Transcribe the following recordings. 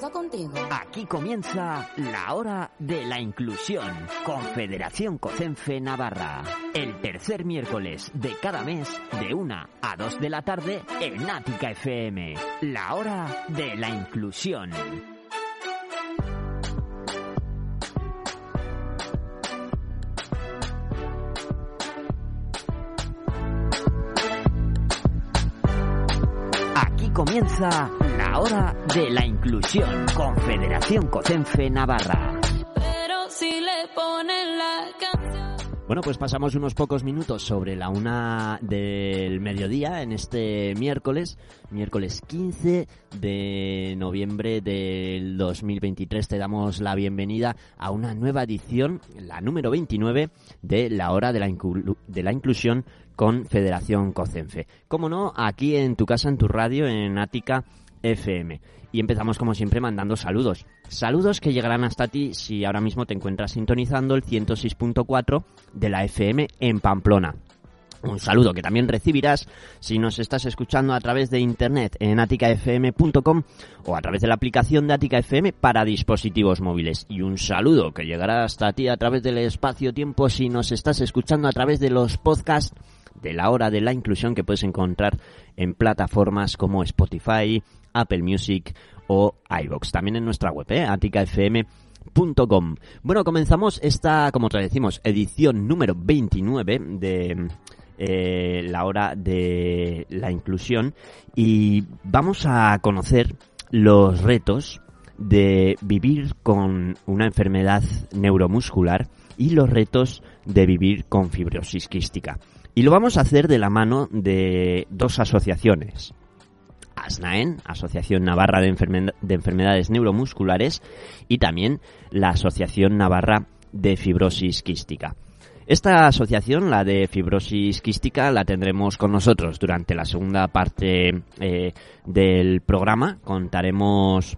contigo? Aquí comienza la hora de la inclusión. Confederación Cocenfe Navarra. El tercer miércoles de cada mes, de una a dos de la tarde, en Nática FM. La hora de la inclusión. Aquí comienza la hora de la inclusión. Confederación Cocenfe Navarra. Pero si le ponen la canción. Bueno, pues pasamos unos pocos minutos sobre la una del mediodía en este miércoles, miércoles 15 de noviembre del 2023. Te damos la bienvenida a una nueva edición, la número 29 de la hora de la, inclu- de la inclusión con Federación Cocenfe. Como no, aquí en tu casa, en tu radio, en Ática FM. Y empezamos como siempre mandando saludos. Saludos que llegarán hasta ti si ahora mismo te encuentras sintonizando el 106.4 de la FM en Pamplona. Un saludo que también recibirás si nos estás escuchando a través de internet en aticafm.com o a través de la aplicación de Atica FM para dispositivos móviles. Y un saludo que llegará hasta ti a través del espacio-tiempo si nos estás escuchando a través de los podcasts de la hora de la inclusión que puedes encontrar en plataformas como Spotify, Apple Music o iVoox. También en nuestra web, ¿eh? aticafm.com. Bueno, comenzamos esta, como te decimos, edición número 29 de eh, la hora de la inclusión y vamos a conocer los retos de vivir con una enfermedad neuromuscular y los retos de vivir con fibrosis quística. Y lo vamos a hacer de la mano de dos asociaciones. ASNAEN, Asociación Navarra de, Enferme- de Enfermedades Neuromusculares, y también la Asociación Navarra de Fibrosis Quística. Esta asociación, la de fibrosis quística, la tendremos con nosotros durante la segunda parte eh, del programa. Contaremos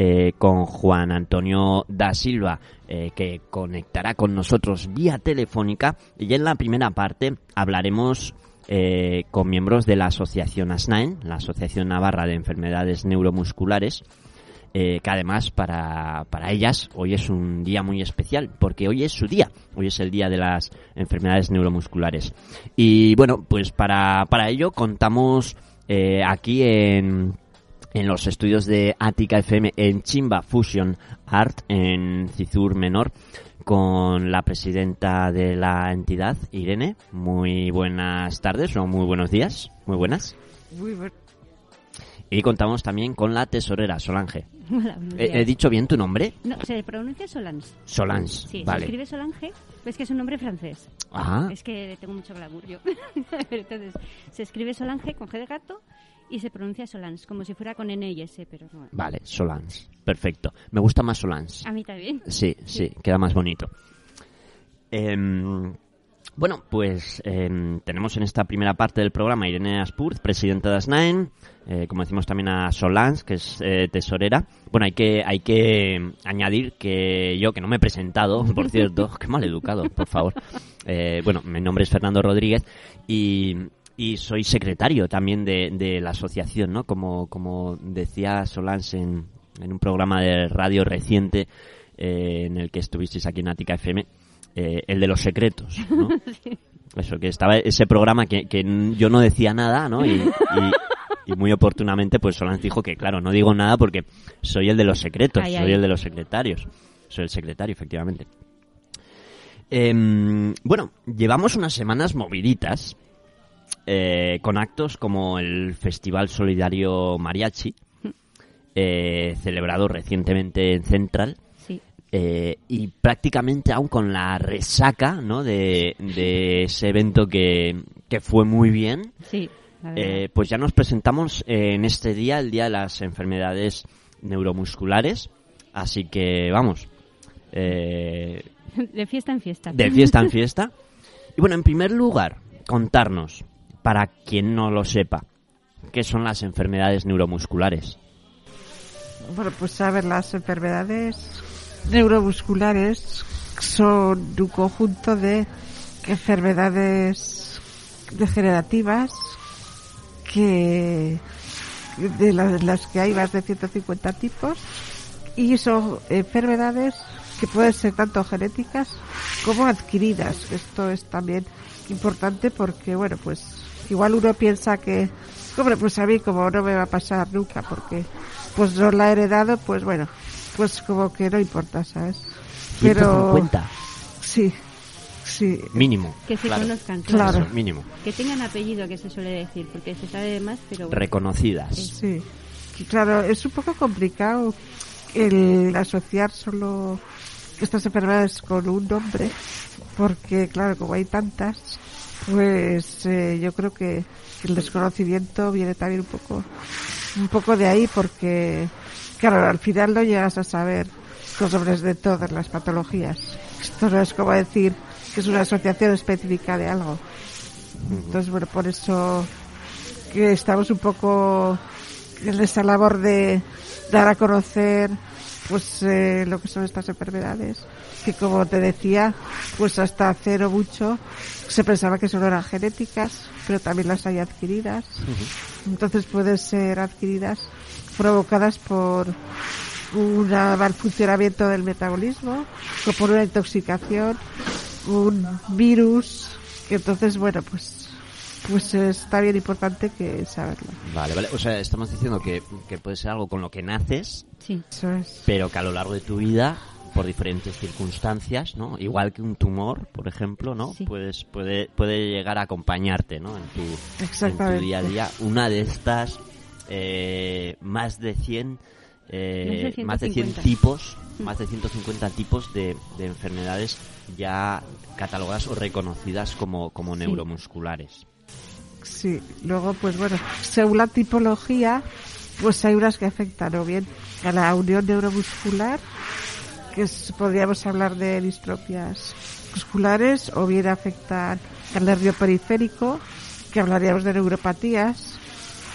eh, con Juan Antonio da Silva, eh, que conectará con nosotros vía telefónica. Y en la primera parte hablaremos eh, con miembros de la asociación ASNAEN, la Asociación Navarra de Enfermedades Neuromusculares, que además para, para ellas hoy es un día muy especial, porque hoy es su día, hoy es el día de las enfermedades neuromusculares. Y bueno, pues para, para ello contamos aquí en, en los estudios de Ática FM en Chimba Fusion Art en Cizur Menor con la presidenta de la entidad, Irene. Muy buenas tardes o muy buenos días. Muy buenas. Muy bu- Y contamos también con la tesorera, Solange. Hola, ¿He, he días. dicho bien tu nombre? No, se pronuncia Solange. Solange. Sí, se vale. escribe Solange, es que es un nombre francés. Ah, Es que tengo mucho glamour yo. Entonces, se escribe Solange con G de gato y se pronuncia Solange, como si fuera con N y S, pero no. vale, Solange. Perfecto. Me gusta más Solange. A mí también. Sí, sí, queda más bonito. Em, bueno, pues em, tenemos en esta primera parte del programa a Irene Aspurz, presidenta de ASNAEN, eh, como decimos también a Solange, que es eh, tesorera. Bueno, hay que, hay que añadir que yo, que no me he presentado, por cierto, qué mal educado, por favor. Eh, bueno, mi nombre es Fernando Rodríguez y, y soy secretario también de, de la asociación, ¿no? Como, como decía Solange en, en un programa de radio reciente eh, en el que estuvisteis aquí en Ática FM, eh, el de los secretos, ¿no? Eso, que estaba ese programa que, yo no decía nada, ¿no? Y, y- y muy oportunamente, pues Solange dijo que, claro, no digo nada porque soy el de los secretos, Ay, soy ay. el de los secretarios. Soy el secretario, efectivamente. Em, bueno, llevamos unas semanas moviditas eh, con actos como el Festival Solidario Mariachi, eh, celebrado recientemente en Central, Sí. eh, y prácticamente aún con la resaca ¿no? de, de ese evento que, que fue muy bien, Sí. pues ya nos presentamos en este día, el Día de las Enfermedades Neuromusculares, así que vamos, eh, de fiesta en fiesta. de fiesta en fiesta. Y bueno, en primer lugar, contarnos, para quien no lo sepa, qué son las enfermedades neuromusculares. Bueno, pues a ver, las enfermedades neuromusculares son un conjunto de enfermedades degenerativas que de la- de las que hay más de 150 tipos y son enfermedades que pueden ser tanto genéticas como adquiridas. Esto es también importante porque, bueno, pues igual uno piensa que, hombre, pues a mí como no me va a pasar nunca porque pues no la he heredado, pues bueno, pues como que no importa, ¿sabes? Pero 150 sí, sí, mínimo. Que se claro. conozcan. Claro. Eso, mínimo. Que tengan apellido, que se suele decir, porque se sabe más, pero... bueno. Reconocidas. Sí, claro, es un poco complicado el asociar solo estas enfermedades con un nombre, porque claro, como hay tantas, pues eh, yo creo que el desconocimiento viene también un poco, un poco de ahí, porque claro, al final no llegas a saber los nombres de todas las patologías. Esto no es como decir que es una asociación específica de algo. Entonces, bueno, por eso que estamos un poco en esa labor de dar a conocer pues eh, lo que son estas enfermedades que como te decía pues hasta hace no mucho se pensaba que solo eran genéticas pero también las hay adquiridas. Entonces pueden ser adquiridas provocadas por un mal funcionamiento del metabolismo o por una intoxicación un virus que entonces bueno pues pues está bien importante que saberlo Vale, vale. O sea, estamos diciendo que, que puede ser algo con lo que naces, Sí. eso es pero que a lo largo de tu vida, por diferentes circunstancias, ¿no? Igual que un tumor, por ejemplo, ¿no? Sí. Puedes, puede, puede llegar a acompañarte, ¿no? En tu, en tu día a día. Una de estas, eh, más de 100, eh, Más de más de 100 150. tipos, más de 150 tipos de, de enfermedades ya catalogadas o reconocidas como, como Sí. neuromusculares. Sí, luego pues bueno, según la tipología, pues hay unas que afectan o bien a la unión neuromuscular, que podríamos hablar de distrofias musculares, o bien afectan al nervio periférico, que hablaríamos de neuropatías,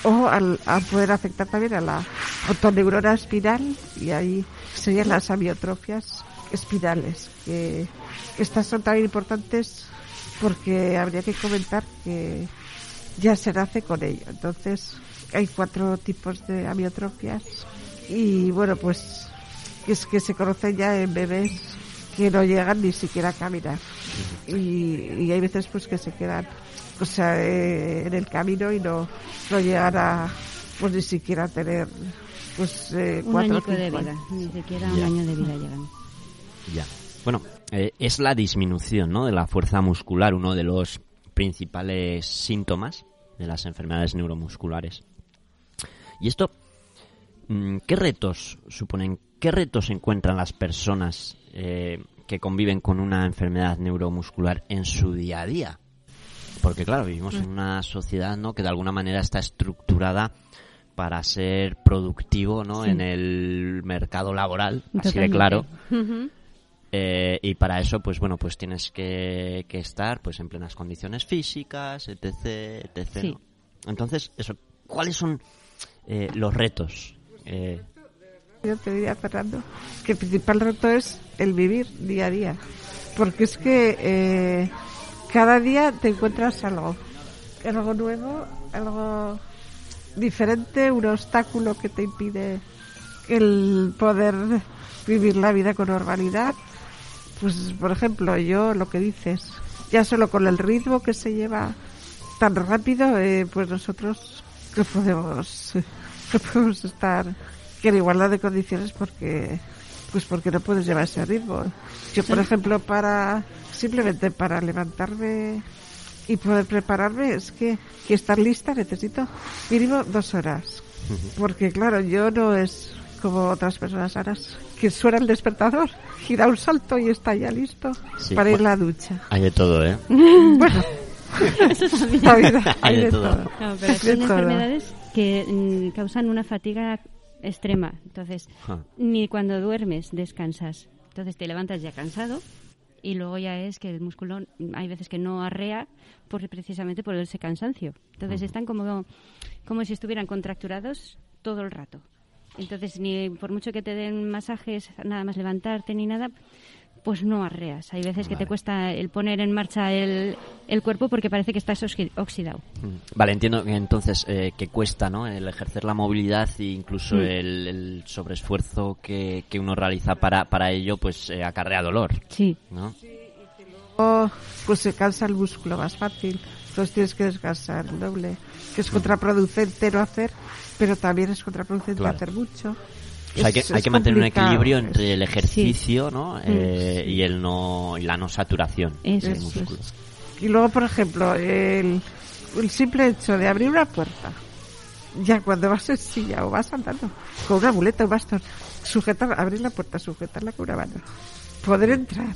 o al, a poder afectar también a la autoneurona espiral, y ahí serían las amiotrofias espirales, que estas son también importantes porque habría que comentar que ya se nace con ello. Entonces, hay cuatro tipos de amiotrofias y bueno, pues es que se conocen ya en bebés que no llegan ni siquiera a caminar. Y, y hay veces pues que se quedan o sea, eh, en el camino y no, no llegan a pues ni siquiera tener pues eh, Un cuatro o añico de vida, ni siquiera Ya. un año de vida llegan. Ya. Bueno, eh, es la disminución ¿no? de la fuerza muscular uno de los principales síntomas de las enfermedades neuromusculares. Y esto, mm, ¿qué retos suponen? ¿Qué retos encuentran las personas eh, que conviven con una enfermedad neuromuscular en su día a día? Porque claro, vivimos en una sociedad ¿no? que de alguna manera está estructurada para ser productivo ¿no? Sí. en el mercado laboral, así de claro. Eh, y para eso, pues bueno, pues tienes que, que estar pues en plenas condiciones físicas, etc, etc. Sí. ¿no? Entonces, eso, ¿cuáles son eh, los retos? Eh, Yo te diría, Fernando, que el principal reto es el vivir día a día. Porque es que eh, cada día te encuentras algo. Algo nuevo, algo diferente, un obstáculo que te impide el poder vivir la vida con normalidad. Pues, por ejemplo, yo lo que dices, ya solo con el ritmo que se lleva tan rápido, eh, pues nosotros no podemos, no podemos estar en igualdad de condiciones porque, pues porque no puedes llevar ese ritmo. Yo, por ejemplo, para, simplemente para levantarme y poder prepararme, es que, que estar lista necesito mínimo dos horas. Porque claro, yo no es como otras personas sanas, que suena el despertador y da un salto y está ya listo Sí, para ir a la ducha. hay de todo, ¿eh? Bueno, la vida, Hay hay de de todo. todo. No, pero De son todo. enfermedades que mm, causan una fatiga extrema. Entonces, Ja. ni cuando duermes descansas. Entonces te levantas ya cansado y luego ya es que el músculo mm, hay veces que no arrea por, precisamente por ese cansancio. Entonces están como, como si estuvieran contracturados todo el rato. Entonces, ni por mucho que te den masajes, nada más levantarte ni nada, pues no arreas. Hay veces que Vale. te cuesta el poner en marcha el, el cuerpo porque parece que estás oxi- oxidado. Mm. Vale, entiendo que entonces eh, que cuesta, ¿no? El ejercer la movilidad e incluso Mm. el, el sobreesfuerzo que, que uno realiza para, para ello, pues eh, acarrea dolor, Sí, ¿no? O pues se cansa el músculo más fácil, entonces tienes que descansar el doble, que es contraproducente no hacer, pero también es contraproducente Claro. hacer mucho. O sea, hay que, hay mantener un equilibrio entre el ejercicio, ¿no? Eh, Sí. y el no y la no saturación Eso del es. músculo. Y luego, por ejemplo, el, el simple hecho de abrir una puerta, ya cuando vas en silla o vas andando, con una muleta o bastón, sujetar, abrir la puerta, sujetarla con una mano, poder entrar,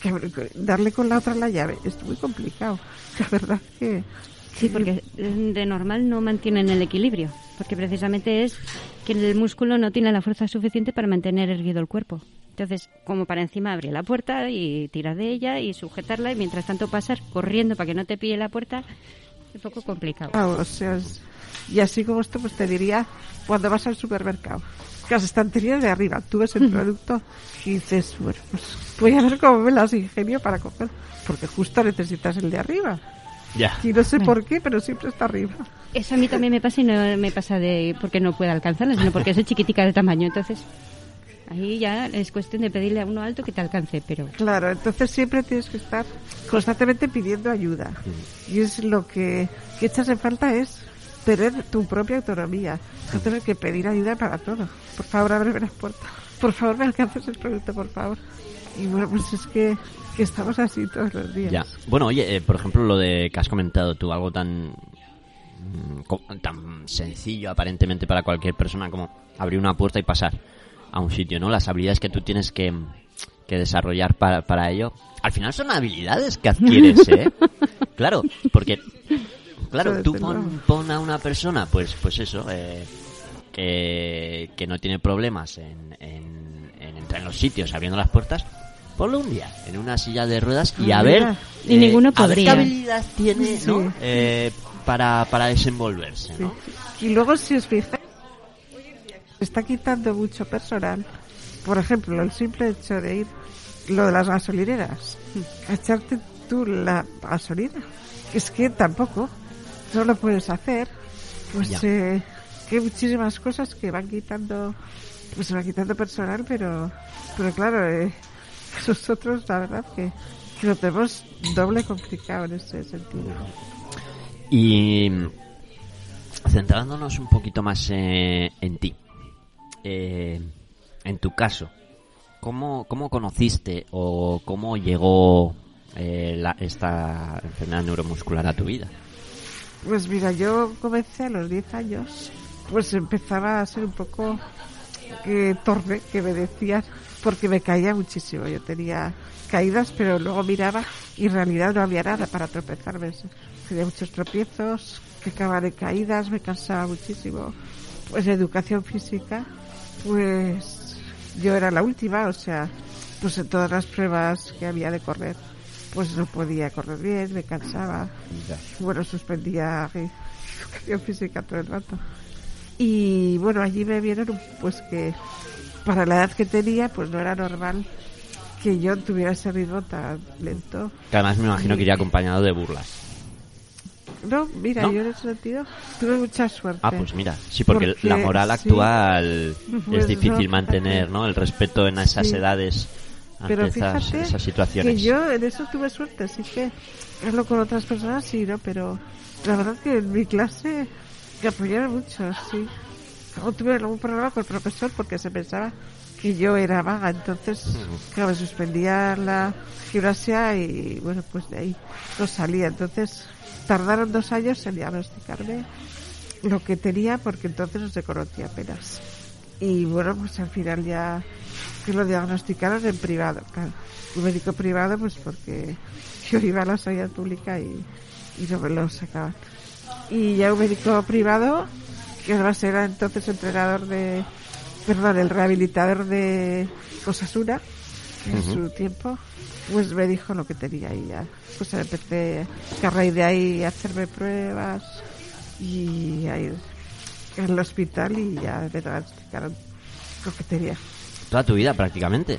que darle con la otra la llave, es muy complicado. La verdad que... sí, porque de normal no mantienen el equilibrio, porque precisamente es que el músculo no tiene la fuerza suficiente para mantener erguido el cuerpo. Entonces, como para encima abrir la puerta y tirar de ella y sujetarla y mientras tanto pasar corriendo para que no te pille la puerta, es un poco complicado. Ah, o sea, es- y así como esto, pues te diría, cuando vas al supermercado, que las estanterías de arriba, tú ves el producto y dices, bueno, pues voy a ver cómo me las ingenio para coger, porque justo necesitas el de arriba. Ya. Y no sé Bueno. por qué, pero siempre está arriba. Eso a mí también me pasa y no me pasa de porque no pueda alcanzarla, sino porque soy chiquitica de tamaño. Entonces, ahí ya es cuestión de pedirle a uno alto que te alcance, pero Claro, entonces siempre tienes que estar constantemente pidiendo ayuda. Y es lo que, que echas en falta es tener tu propia autonomía, no tener que pedir ayuda para todo. Por favor, ábreme la puerta. Por favor, me alcances el producto, por favor. Y bueno, pues es que, que estamos así todos los días. Ya. Bueno, oye, eh, por ejemplo, lo de que has comentado tú, algo tan mm, tan sencillo aparentemente para cualquier persona como abrir una puerta y pasar a un sitio, ¿no? Las habilidades que tú tienes que, que desarrollar para, para ello. Al final son habilidades que adquieres, ¿eh? claro, porque, claro, tú pon, a una persona, pues, pues eso, eh, que, que no tiene problemas en, en, en entrar en los sitios abriendo las puertas, ponlo un día en una silla de ruedas y Ah, a ver. Y ninguno a ver qué habilidad tiene, Sí. ¿no? Eh, para, para desenvolverse, Sí. ¿no? Y luego, si os fijáis, se está quitando mucho personal. Por ejemplo, el simple hecho de ir, lo de las gasolineras, a echarte tú la gasolina. Es que tampoco, no lo puedes hacer. Pues eh, que hay muchísimas cosas que van quitando, pues se va quitando personal, pero, pero claro, eh, nosotros la verdad que, que lo tenemos doble complicado en ese sentido. Y centrándonos un poquito más eh, en ti, eh, en tu caso, ¿cómo, cómo conociste o cómo llegó eh, la- esta enfermedad neuromuscular a tu vida? Pues mira, yo comencé a los 10 años, pues empezaba a ser un poco que torpe, que me decían, porque me caía muchísimo. Yo tenía caídas, pero luego miraba y en realidad no había nada para tropezarme. Tenía muchos tropiezos, que acababan en caídas, me cansaba muchísimo. Pues educación física, pues yo era la última, o sea, pues en todas las pruebas que había de correr, pues no podía correr bien, me cansaba. Bueno, suspendía educación física todo el rato. Y bueno, allí me vieron pues que para la edad que tenía, pues no era normal que yo tuviera ese ritmo tan lento. Que además me imagino que iría acompañado de burlas. No, mira, ¿No? yo en ese sentido tuve mucha suerte. Ah, pues mira, sí, porque, Porque, la moral sí. actual Pues es difícil no, mantener. ¿no? El respeto en esas Sí. edades ante Pero esas, fíjate esas situaciones. que yo en eso tuve suerte, así que hablo con otras personas, sí, ¿no? Pero la verdad que en mi clase me apoyaron mucho, sí. Luego tuve algún problema con el profesor porque se pensaba que yo era vaga, entonces, claro, me suspendía la gimnasia y bueno, pues de ahí no salía. Entonces, tardaron dos años en diagnosticarme lo que tenía porque entonces no se conocía apenas. Y bueno, pues al final ya que lo diagnosticaron en privado, claro. Un médico privado, pues porque yo iba a la sanidad pública y, y no me lo sacaban. Y ya un médico privado, además era entonces entrenador de, perdón, el rehabilitador de Osasuna, en su tiempo, pues me dijo lo que tenía y ya. Pues empecé que a raíz de ahí a hacerme pruebas y a ir al hospital y ya me diagnosticaron lo que tenía. Toda tu vida prácticamente,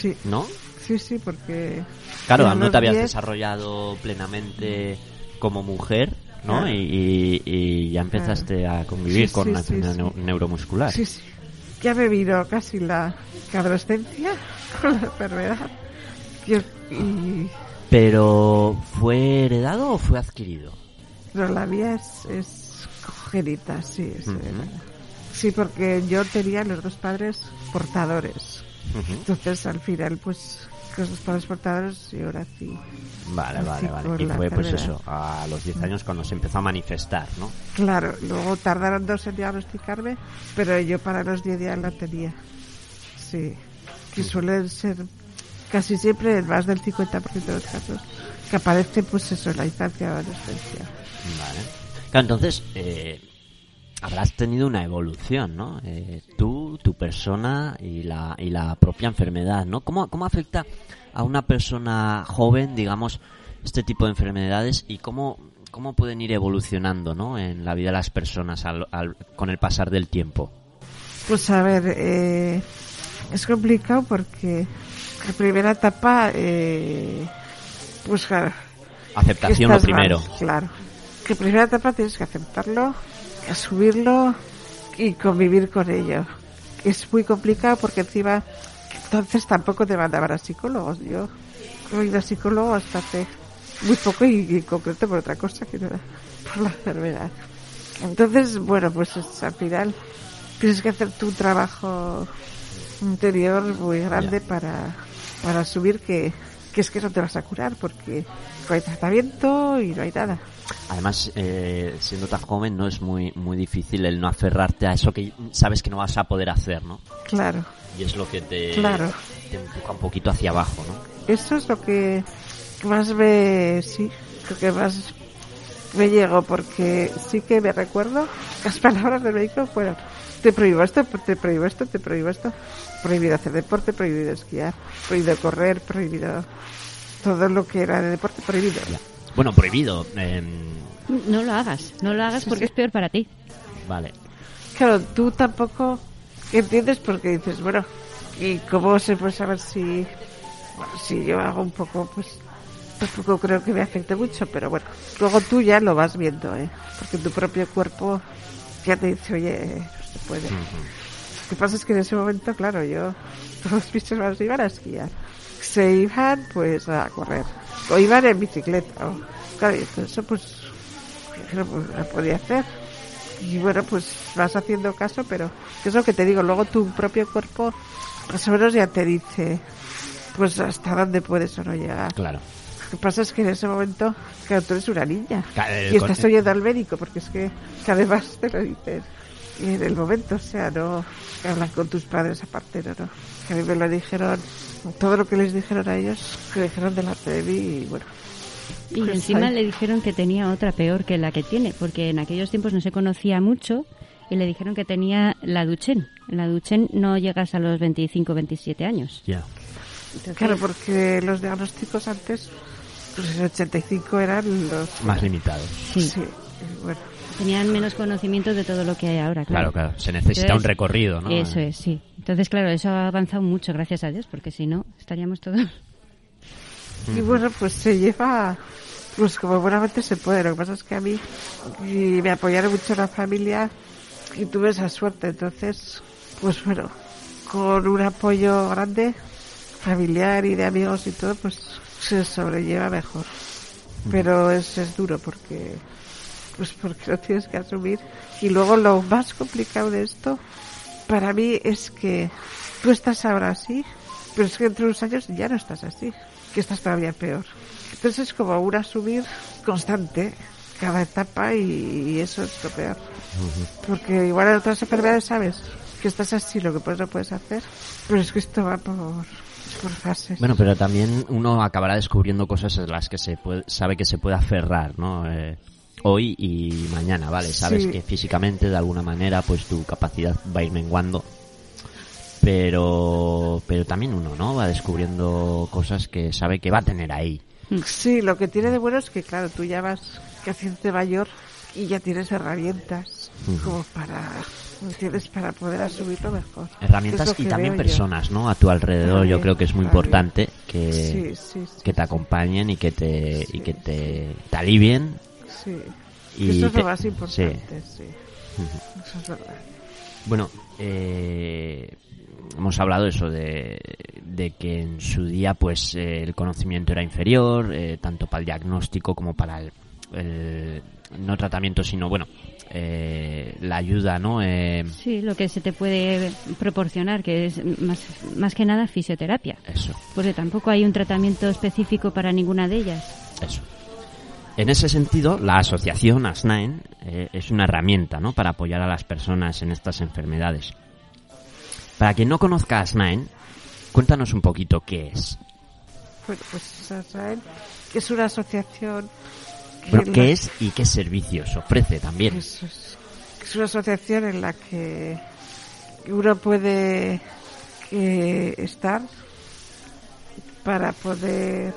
Sí, ¿no? Sí, sí, porque... Claro, no te habías 10, desarrollado plenamente como mujer, ¿no? Claro. Y, y- ya empezaste a convivir Sí, con sí, una enfermedad sí. neuromuscular. Sí, sí. Ya me vino casi la adolescencia con la enfermedad. Y, y- Pero, ¿fue heredado o fue adquirido? pero la mía es, es congénita, sí. Es. Sí, porque yo tenía los dos padres portadores. Entonces, al final, pues, los padres portadores, yo nací. Vale, vale, Así vale. Y fue, pues eso, a los 10 años cuando se empezó a manifestar, ¿no? Claro, luego tardaron dos en diagnosticarme, pero yo para los 10 ya la tenía. Sí, que suelen ser casi siempre más del 50% de los casos, que aparece pues eso la infancia adolescencia. Vale. Entonces, eh, habrás tenido una evolución, ¿no? Eh, tú, tu persona y la, y la propia enfermedad, ¿no? ¿Cómo, ¿Cómo afecta a una persona joven, digamos, este tipo de enfermedades y cómo, cómo pueden ir evolucionando, ¿no? En la vida de las personas al- al- con el pasar del tiempo. Pues a ver, eh, es complicado porque la primera etapa, eh, pues claro, Aceptación lo primero. mal, claro. Que primera etapa tienes que aceptarlo, asumirlo y convivir con ello. Es muy complicado porque encima entonces tampoco te mandaban a psicólogos. Yo he ido a psicólogo hasta hace muy poco y, y en concreto por otra cosa que no era por la enfermedad. Entonces, bueno, pues es- al final tienes que hacer tu trabajo interior muy grande para, para asumir que, que es que no te vas a curar porque no hay tratamiento y no hay nada. Además, eh, siendo tan joven, no es muy, muy difícil el no aferrarte a eso que sabes que no vas a poder hacer, ¿no? Claro, Y es lo que te, Claro. te empuja un poquito hacia abajo, ¿no? eso es lo que más me, sí, lo que más me llegó porque sí que me recuerdo las palabras del médico fueron te prohíbo esto, te prohíbo esto, te prohíbo esto, prohibido hacer deporte, prohibido esquiar, prohibido correr, prohibido todo lo que era de deporte prohibido. Bueno, prohibido. em, No lo hagas, no lo hagas Sí, porque sí. es peor para ti. vale. Claro, tú tampoco entiendes porque dices, bueno, ¿y cómo se puede saber si, bueno, si yo hago un poco, pues tampoco creo que me afecte mucho, pero bueno, luego tú ya lo vas viendo, ¿eh? Porque tu propio cuerpo ya te dice, oye, no se puede. Lo que pasa es que en ese momento, claro, yo, todos mis hermanos iban a esquiar. Se iban, pues, a correr. O iban en bicicleta. O, claro, y todo eso, pues, no, pues, no podía hacer. Y bueno, pues vas haciendo caso, pero que es lo que te digo, luego tu propio cuerpo más o menos ya te dice pues hasta dónde puedes o no llegar. Claro. Lo que pasa es que en ese momento, claro, tú eres una niña eh, y estás oyendo al médico porque es que, que además te lo dicen en el momento, o sea, no hablas con tus padres aparte, no, no. Que a mí me lo dijeron, todo lo que les dijeron a ellos, que dijeron delante de mí y bueno. Y Pues encima ahí. le dijeron que tenía otra peor que la que tiene, porque en aquellos tiempos no se conocía mucho y le dijeron que tenía la Duchenne. La Duchenne no llegas a los 25, 27 años. Ya. Claro, porque los diagnósticos antes, pues en 85 eran los... Más limitado. sí, Sí, bueno. Tenían menos conocimiento de todo lo que hay ahora. Claro, Claro, claro. Se necesita Entonces, un recorrido, ¿no? Eso es, sí. Entonces, claro, eso ha avanzado mucho, gracias a Dios, porque si no, estaríamos todos... Y bueno, pues se lleva, pues como buenamente se puede. Lo que pasa es que a mí y me apoyaron mucho la familia y tuve esa suerte. Entonces, pues bueno, con un apoyo grande, familiar y de amigos y todo, pues se sobrelleva mejor. Pero es, es duro porque, pues porque lo tienes que asumir. Y luego lo más complicado de esto, para mí es que tú estás ahora así, pero es que entre unos años ya no estás así, que estás todavía peor. Entonces es como un asumir constante cada etapa y, y eso es lo peor. Porque igual en otras enfermedades sabes que estás así, lo que pues no puedes hacer, pero es que esto va por, por fases. Bueno, pero también uno acabará descubriendo cosas en las que se puede, sabe que se puede aferrar, ¿no? Eh, hoy y mañana, ¿vale? Sabes Sí. que físicamente, de alguna manera, pues tu capacidad va a ir menguando. Pero, pero también uno, ¿no? Va descubriendo cosas que sabe que va a tener ahí. Sí, lo que tiene de bueno es que, claro, tú ya vas que haciéndote mayor y ya tienes herramientas como para, ¿me entiendes? Para poder asumirlo mejor. Herramientas y también yo. personas, ¿no? A tu alrededor, yo creo que es muy también. importante que, Sí, sí, sí. que te acompañen y que te, y que te, te alivien. Sí. Y Eso es te- lo más importante, sí. Eso es verdad. Bueno, eh, hemos hablado eso de, de que en su día pues eh, el conocimiento era inferior, eh, tanto para el diagnóstico como para el, el- no tratamiento, sino bueno, eh, la ayuda, ¿no? Eh, Sí, lo que se te puede proporcionar, que es más, más que nada fisioterapia, eso, porque tampoco hay un tratamiento específico para ninguna de ellas. eso. En ese sentido, la asociación ASNAEN eh, es una herramienta, ¿no? Para apoyar a las personas en estas enfermedades. Para quien no conozca ASNAEN, cuéntanos un poquito qué es. Bueno, pues ya saben que es una asociación que Bueno, la- ¿qué es y qué servicios ofrece también? Eso es, es una asociación en la que uno puede eh, estar para poder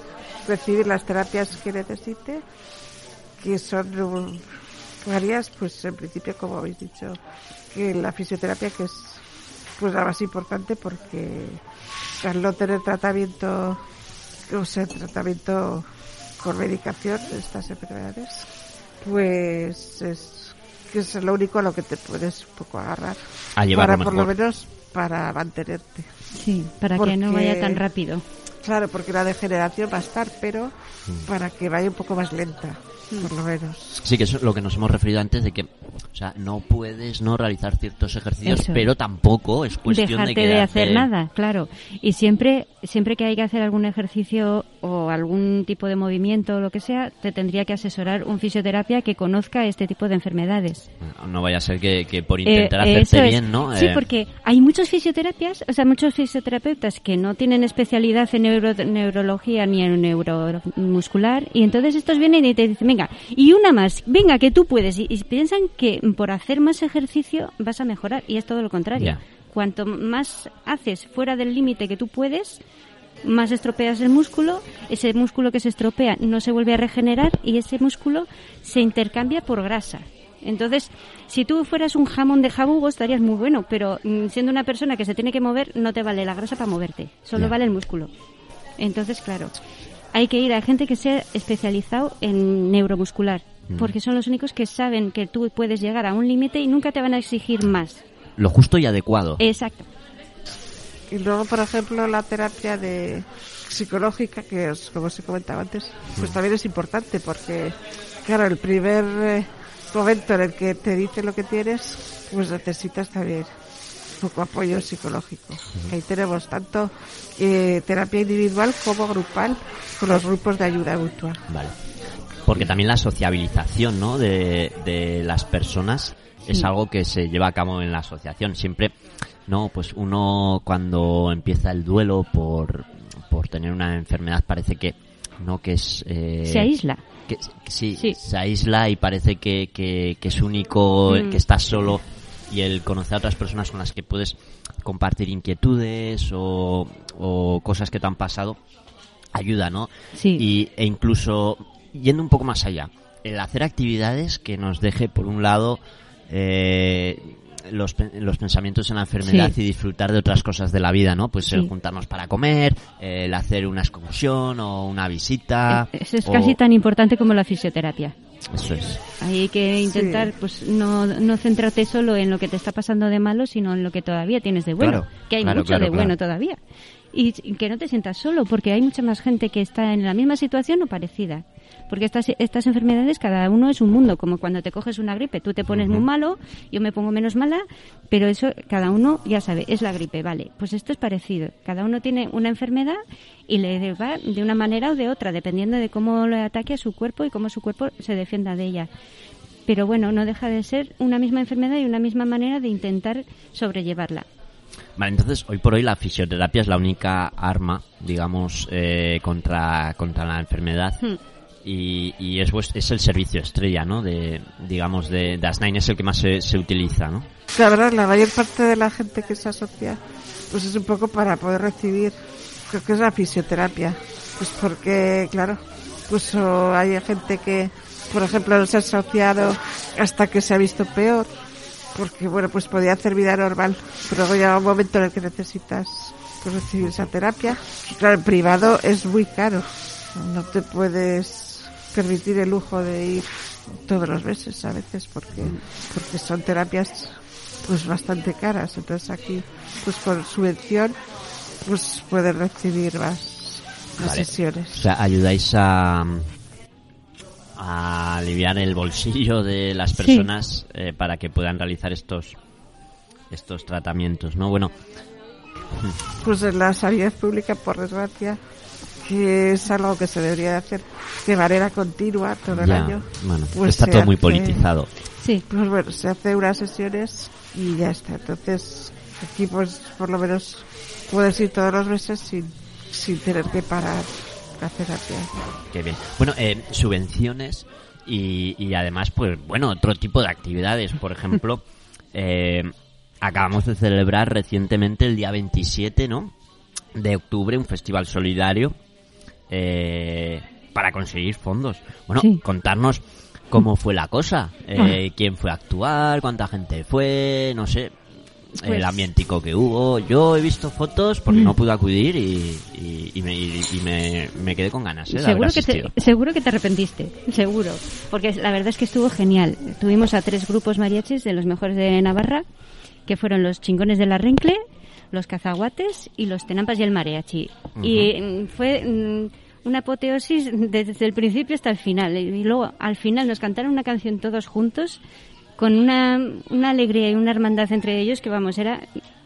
recibir las terapias que necesite, que son varias, pues en principio, como habéis dicho, que la fisioterapia que es pues la más importante porque al no tener tratamiento, o sea, tratamiento con medicación de estas enfermedades, pues es que es lo único a lo que te puedes un poco agarrar. A llevarlo para por lo menos para mantenerte. Sí, para que no vaya tan rápido. Claro, porque la degeneración va a estar, pero Mm. para que vaya un poco más lenta, por lo menos. Sí, que es lo que nos hemos referido antes de que, o sea, no puedes no realizar ciertos ejercicios, Eso. pero tampoco es cuestión Dejarte de de, quedarte... hacer nada, claro. Y siempre, siempre que hay que hacer algún ejercicio o algún tipo de movimiento o lo que sea, te tendría que asesorar un fisioterapia que conozca este tipo de enfermedades. No vaya a ser que, que por intentar Eh, hacerte bien, ¿no? Sí, Eh, porque hay muchos fisioterapias, o sea, muchos fisioterapeutas que no tienen especialidad en neuro- neurología ni en neuromuscular y entonces estos vienen y te dicen, venga, y una más, venga, que tú puedes. Y, y piensan que por hacer más ejercicio vas a mejorar y es todo lo contrario. Cuanto más haces fuera del límite que tú puedes, más estropeas el músculo, ese músculo que se estropea no se vuelve a regenerar y ese músculo se intercambia por grasa. Entonces, si tú fueras un jamón de jabugo estarías muy bueno, pero mm, siendo una persona que se tiene que mover no te vale la grasa para moverte, solo vale el músculo. Entonces, claro, hay que ir a gente que sea especializado en neuromuscular, Mm. porque son los únicos que saben que tú puedes llegar a un límite y nunca te van a exigir más. Lo justo y adecuado. Exacto. Y luego, por ejemplo, la terapia de psicológica, que es, como os he comentado antes, pues Mm. también es importante porque, claro, el primer eh, momento en el que te dice lo que tienes, pues necesitas también poco apoyo psicológico. Ahí tenemos tanto eh, terapia individual como grupal con los grupos de ayuda mutua. Vale. Porque también la sociabilización, ¿no? De, de las personas es Sí. algo que se lleva a cabo en la asociación. Siempre, ¿no? Pues uno cuando empieza el duelo por, por tener una enfermedad parece que, ¿no? Que es... eh, Se aísla. que, que sí, Sí. se aísla y parece que, que, que es único, Mm. que estás solo y el conocer a otras personas con las que puedes compartir inquietudes o, o cosas que te han pasado ayuda, ¿no? Sí. Y, e incluso yendo un poco más allá, el hacer actividades que nos deje, por un lado, eh, los, los pensamientos en la enfermedad Sí. y disfrutar de otras cosas de la vida, ¿no? Pues el juntarnos para comer, el hacer una excursión o una visita. Eso es o- casi tan importante como la fisioterapia. Eso es. Hay que intentar, Sí. pues, no, no centrarte solo en lo que te está pasando de malo, sino en lo que todavía tienes de bueno. Claro, que hay claro, mucho claro, de bueno todavía. Y que no te sientas solo, porque hay mucha más gente que está en la misma situación o parecida. Porque estas, estas enfermedades, cada uno es un mundo, como cuando te coges una gripe, tú te pones muy malo, yo me pongo menos mala, pero eso cada uno ya sabe, es la gripe, vale. Pues esto es parecido. Cada uno tiene una enfermedad y le va de una manera o de otra, dependiendo de cómo le ataque a su cuerpo y cómo su cuerpo se defienda de ella. Pero bueno, no deja de ser una misma enfermedad y una misma manera de intentar sobrellevarla. Vale, entonces hoy por hoy la fisioterapia es la única arma, digamos, eh, contra, contra la enfermedad. Hmm. Y, y es, es el servicio estrella, ¿no? De, digamos, de, de As9 es el que más se, se utiliza, ¿no? La la mayor parte de la gente que se asocia, pues es un poco para poder recibir, creo que es la fisioterapia. Pues porque, claro, pues hay gente que por ejemplo, no se ha asociado hasta que se ha visto peor, porque bueno, pues podía hacer vida normal, pero luego llega un momento en el que necesitas pues, recibir esa terapia. Claro, en privado es muy caro, no te puedes permitir el lujo de ir todos los meses a veces porque porque son terapias pues bastante caras entonces aquí pues con subvención pues puedes recibir más, más Vale. sesiones O sea, ayudáis a, a aliviar el bolsillo de las Sí. personas eh, para que puedan realizar estos estos tratamientos, ¿no? Bueno, pues en la sanidad pública por desgracia que es algo que se debería de hacer de manera continua todo el ya, año bueno, pues está todo muy politizado. Sí, pues bueno se hace unas sesiones y ya está entonces aquí pues por lo menos puedes ir todos los meses sin, sin tener que parar la terapia Qué bien. Bueno, eh, subvenciones y, y además, pues bueno, otro tipo de actividades. Por ejemplo, eh, acabamos de celebrar recientemente el día 27, ¿no? De octubre, un festival solidario eh, para conseguir fondos. Bueno, Sí. contarnos cómo fue la cosa, eh, quién fue a actuar, cuánta gente fue, no sé, el Pues- ambientico que hubo. Yo he visto fotos porque no pude acudir y, y- y me, y me- me quedé con ganas. ¿eh? que, te, seguro que te arrepentiste, seguro. Porque la verdad es que estuvo genial. Tuvimos a tres grupos mariachis de los mejores de Navarra, que fueron los chingones de la Rencle, los cazaguates y los tenampas y el mariachi. Y mm, fue mm, una apoteosis desde el principio hasta el final. Y luego al final nos cantaron una canción todos juntos con una, una alegría y una hermandad entre ellos que vamos, era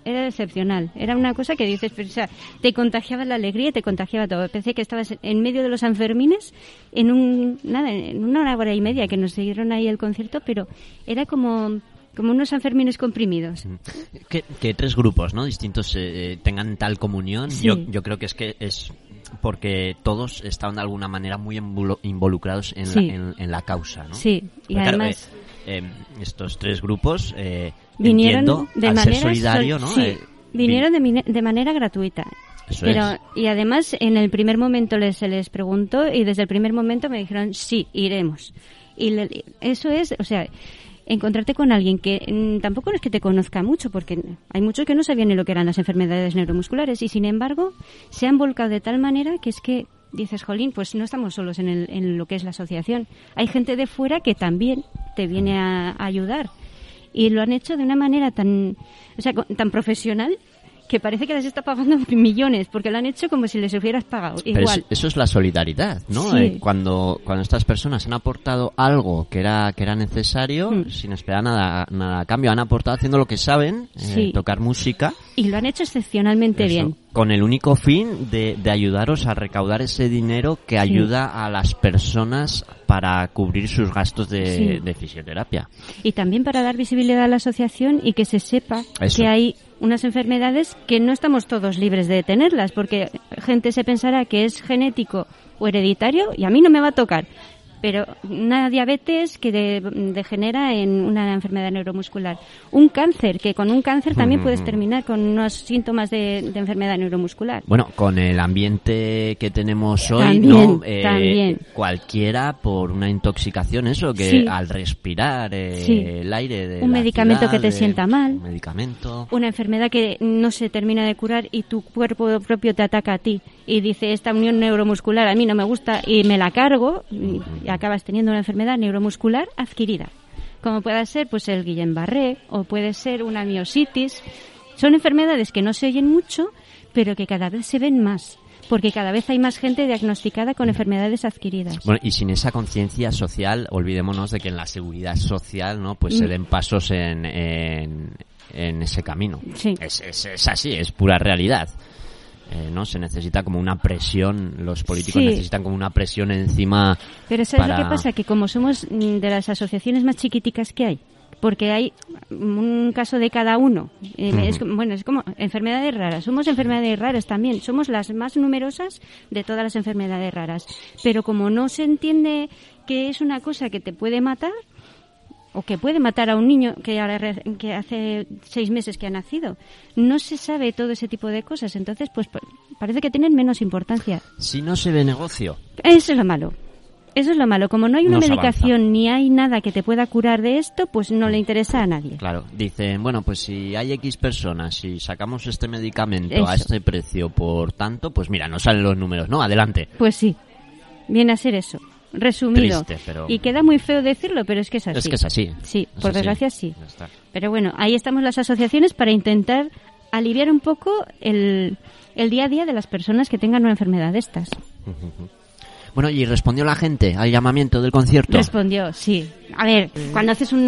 era excepcional. Era una cosa que dices, pero, o sea, te contagiaba la alegría, te contagiaba todo. Pensé que estabas en medio de los Sanfermines en un nada, en una hora y media que nos siguieron ahí el concierto, pero era como como unos Sanfermines comprimidos. que, que tres grupos no distintos eh, tengan tal comunión Sí. yo, yo creo que es que es porque todos estaban de alguna manera muy involu- involucrados en, Sí. la, en, en la causa ¿no? Sí, y Porque, claro, además eh, eh, estos tres grupos eh, vinieron entiendo, de al manera ser solidario sol- no sí, Eh, vinieron de, manera gratuita. Eso Pero, es. y además, en el primer momento les, se les preguntó y desde el primer momento me dijeron, sí, iremos. Y le- eso es, o sea, encontrarte con alguien que mm, tampoco es que te conozca mucho, porque hay muchos que no sabían ni lo que eran las enfermedades neuromusculares y sin embargo se han volcado de tal manera que es que dices, jolín, pues no estamos solos en, el- en lo que es la asociación. Hay gente de fuera que también te viene a, a ayudar y lo han hecho de una manera tan, o sea, tan profesional que parece que les está pagando millones, porque lo han hecho como si les hubieras pagado. Pero Igual. es- eso es la solidaridad, ¿no? Sí. Eh, cuando, cuando estas personas han aportado algo que era, que era necesario, Mm. sin esperar nada, nada a cambio, han aportado haciendo lo que saben, eh, Sí. tocar música, Y lo han hecho excepcionalmente Eso, bien. Con el único fin de, de ayudaros a recaudar ese dinero que ayuda a las personas para cubrir sus gastos de, Sí. de fisioterapia. Y también para dar visibilidad a la asociación y que se sepa Eso. que hay unas enfermedades que no estamos todos libres de tenerlas, porque gente se pensará que es genético o hereditario y a mí no me va a tocar. Pero una diabetes que de- degenera en una enfermedad neuromuscular. Un cáncer, que con un cáncer también puedes terminar con unos síntomas de, de enfermedad neuromuscular. Bueno, con el ambiente que tenemos hoy, También, ¿no? Eh, también. Cualquiera por una intoxicación, eso, que Sí. al respirar eh, Sí. el aire de Un la medicamento ciudad, que te de- sienta mal. Un medicamento. una enfermedad que no se termina de curar y tu cuerpo propio te ataca a ti y dice esta unión neuromuscular a mí no me gusta y me la cargo y, acabas teniendo una enfermedad neuromuscular adquirida como pueda ser pues el Guillain-Barré o puede ser una miositis son enfermedades que no se oyen mucho pero que cada vez se ven más porque cada vez hay más gente diagnosticada con enfermedades adquiridas Bueno, y sin esa conciencia social, olvidémonos de que en la seguridad social, ¿no? Pues se Mm. den pasos en, en, en ese camino. Sí. Es, es, es así, es pura realidad. Eh, ¿no? Se necesita como una presión, los políticos Sí. necesitan como una presión encima. Pero ¿sabes lo que pasa? Que como somos de las asociaciones más chiquiticas que hay, porque hay un caso de cada uno, eh, es, bueno, es como enfermedades raras, somos enfermedades raras también, somos las más numerosas de todas las enfermedades raras, pero como no se entiende que es una cosa que te puede matar, o que puede matar a un niño que, ahora que hace seis meses que ha nacido. No se sabe todo ese tipo de cosas, entonces pues pa- parece que tienen menos importancia. Si no se ve negocio, Eso es lo malo. Eso es lo malo. Como no hay una medicación ni hay nada que te pueda curar de esto, pues no le interesa a nadie. Claro, dicen, bueno, pues si hay X personas y sacamos este medicamento a este precio por tanto, pues mira, no salen los números, ¿no? Adelante. Pues sí, viene a ser eso. Resumido. Triste, pero- Y queda muy feo decirlo, pero es que es así. Es que es así. Sí, Es por así. desgracia sí. Pero bueno, ahí estamos las asociaciones para intentar aliviar un poco el, el día a día de las personas que tengan una enfermedad de estas. Bueno, y respondió la gente al llamamiento del concierto. Respondió, sí. A ver, cuando haces un,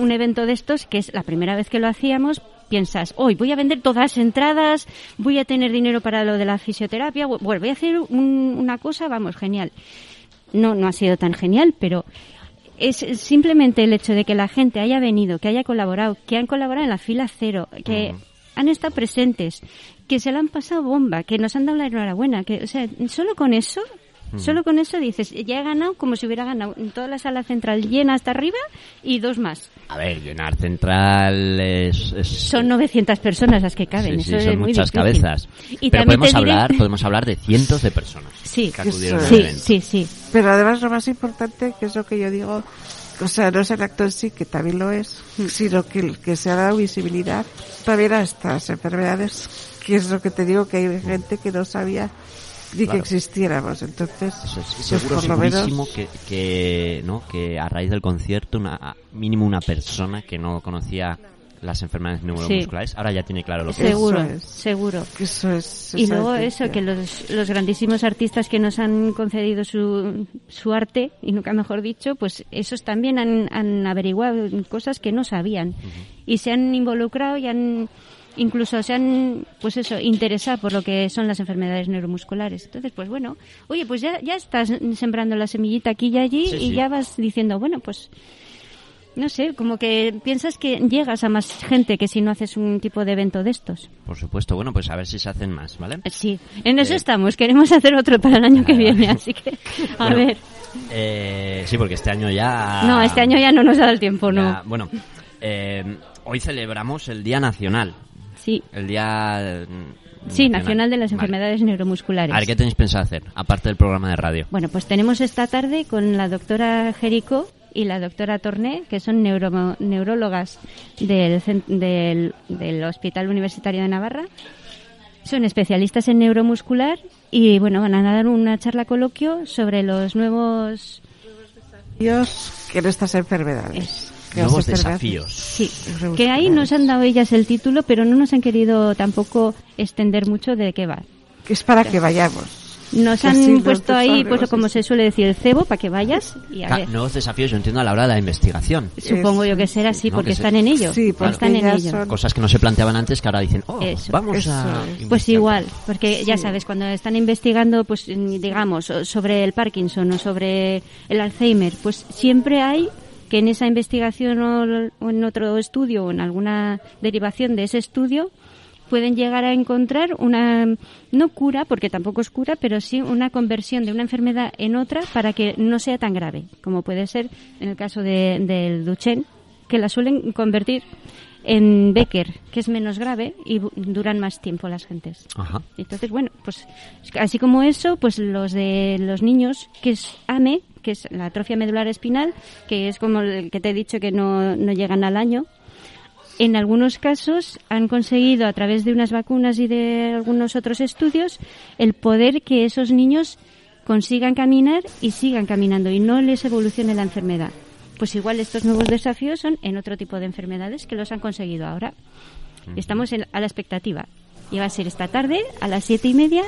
un evento de estos, que es la primera vez que lo hacíamos, piensas, hoy voy a vender todas las entradas, voy a tener dinero para lo de la fisioterapia, bu- bueno, voy a hacer un- una cosa, vamos, genial. No, no ha sido tan genial, pero es simplemente el hecho de que la gente haya venido, que haya colaborado, que han colaborado en la fila cero, que han estado presentes, que se la han pasado bomba, que nos han dado la enhorabuena, que, o sea, solo con eso, solo con eso dices, ya he ganado como si hubiera ganado en toda la sala central llena hasta arriba y dos más. A ver, llenar central es... es- Son 900 personas las que caben, Sí, sí, eso es son muy muchas difícil. cabezas. Y Pero podemos diré- hablar, podemos hablar de cientos de personas Sí, que acudieron al sí, sí, sí. Pero además lo más importante, que es lo que yo digo, o sea, no es el acto en sí, que también lo es, Mm. sino que, que se ha dado visibilidad también a estas enfermedades, que es lo que te digo, que hay gente que no sabía ni Claro. que existiéramos. Entonces, Eso es, pues seguro, por lo menos, segurísimo que, que, ¿no? que a raíz del concierto, una, mínimo una persona que no conocía las enfermedades neuromusculares, ahora ya tiene claro lo que es. Seguro, es. seguro. que eso es... Y luego eso, que los, los grandísimos artistas que nos han concedido su, su arte, y nunca mejor dicho, pues esos también han, han averiguado cosas que no sabían. Y se han involucrado y han incluso se han, pues eso, interesado por lo que son las enfermedades neuromusculares. Entonces, pues bueno, oye, pues ya, ya estás sembrando la semillita aquí y allí Sí, y sí. ya vas diciendo, bueno, pues no sé, como que piensas que llegas a más gente que si no haces un tipo de evento de estos. Por supuesto, bueno, pues a ver si se hacen más, ¿vale? Sí, en eso Eh, estamos. Queremos hacer otro para el año que viene, así que a Bueno, ver. Eh, sí, porque este año ya... No, este año ya no nos da el tiempo, ya- no. Bueno, eh, hoy celebramos el Día Nacional. Sí, El Día... mm, sí, Nacional de las Vale. Enfermedades Neuromusculares. A ver, ¿qué tenéis pensado hacer? Aparte del programa de radio. Bueno, pues tenemos esta tarde con la doctora Jerico y la doctora Torné, que son neuro- neurólogas del, del, del Hospital Universitario de Navarra. Son especialistas en neuromuscular y, bueno, van a dar una charla coloquio sobre los nuevos... Dios que en estas enfermedades. Nuevos desafíos. Sí, que ahí nos han dado ellas el título, pero no nos han querido tampoco extender mucho de qué va. Que es para que vayamos. Nos Que han puesto ahí, pues como se suele decir, el cebo para que vayas y a ver. nuevos desafíos, yo entiendo, a la hora de la investigación. Supongo Eso. yo que será así, No, porque se- están en ello. Sí, porque están en ello. son- Cosas que no se planteaban antes que ahora dicen, oh, Eso. vamos Eso a... Pues igual, porque ya sabes, cuando están investigando, pues digamos, o- sobre el Parkinson o sobre el Alzheimer, pues siempre hay que en esa investigación o, en otro estudio o en alguna derivación de ese estudio pueden llegar a encontrar una, no cura, porque tampoco es cura, pero sí una conversión de una enfermedad en otra para que no sea tan grave, como puede ser en el caso de- del Duchenne, que la suelen convertir en Becker, que es menos grave y duran más tiempo las gentes. Ajá. Entonces, bueno, pues así como eso, pues los de los niños, que es AME, que es la atrofia medular espinal, que es como el que te he dicho que no, no llegan al año, en algunos casos han conseguido, a través de unas vacunas y de algunos otros estudios, el poder que esos niños consigan caminar y sigan caminando y no les evolucione la enfermedad. Pues igual estos nuevos desafíos son en otro tipo de enfermedades que los han conseguido ahora. Estamos en- a la expectativa. Y va a ser esta tarde a las siete y media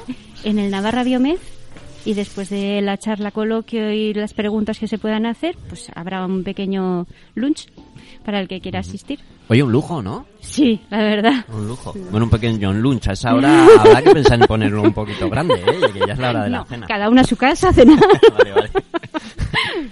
en el Navarra Biomed y después de la charla coloquio y las preguntas que se puedan hacer, pues habrá un pequeño lunch para el que quiera asistir. Oye, un lujo, ¿no? Sí, la verdad. Un lujo. Bueno, un pequeño lunch. A esa hora habrá que pensar en ponerlo un poquito grande, ¿eh? Que ya es la hora de la cena. cada uno a su casa, cenar. Vale, vale.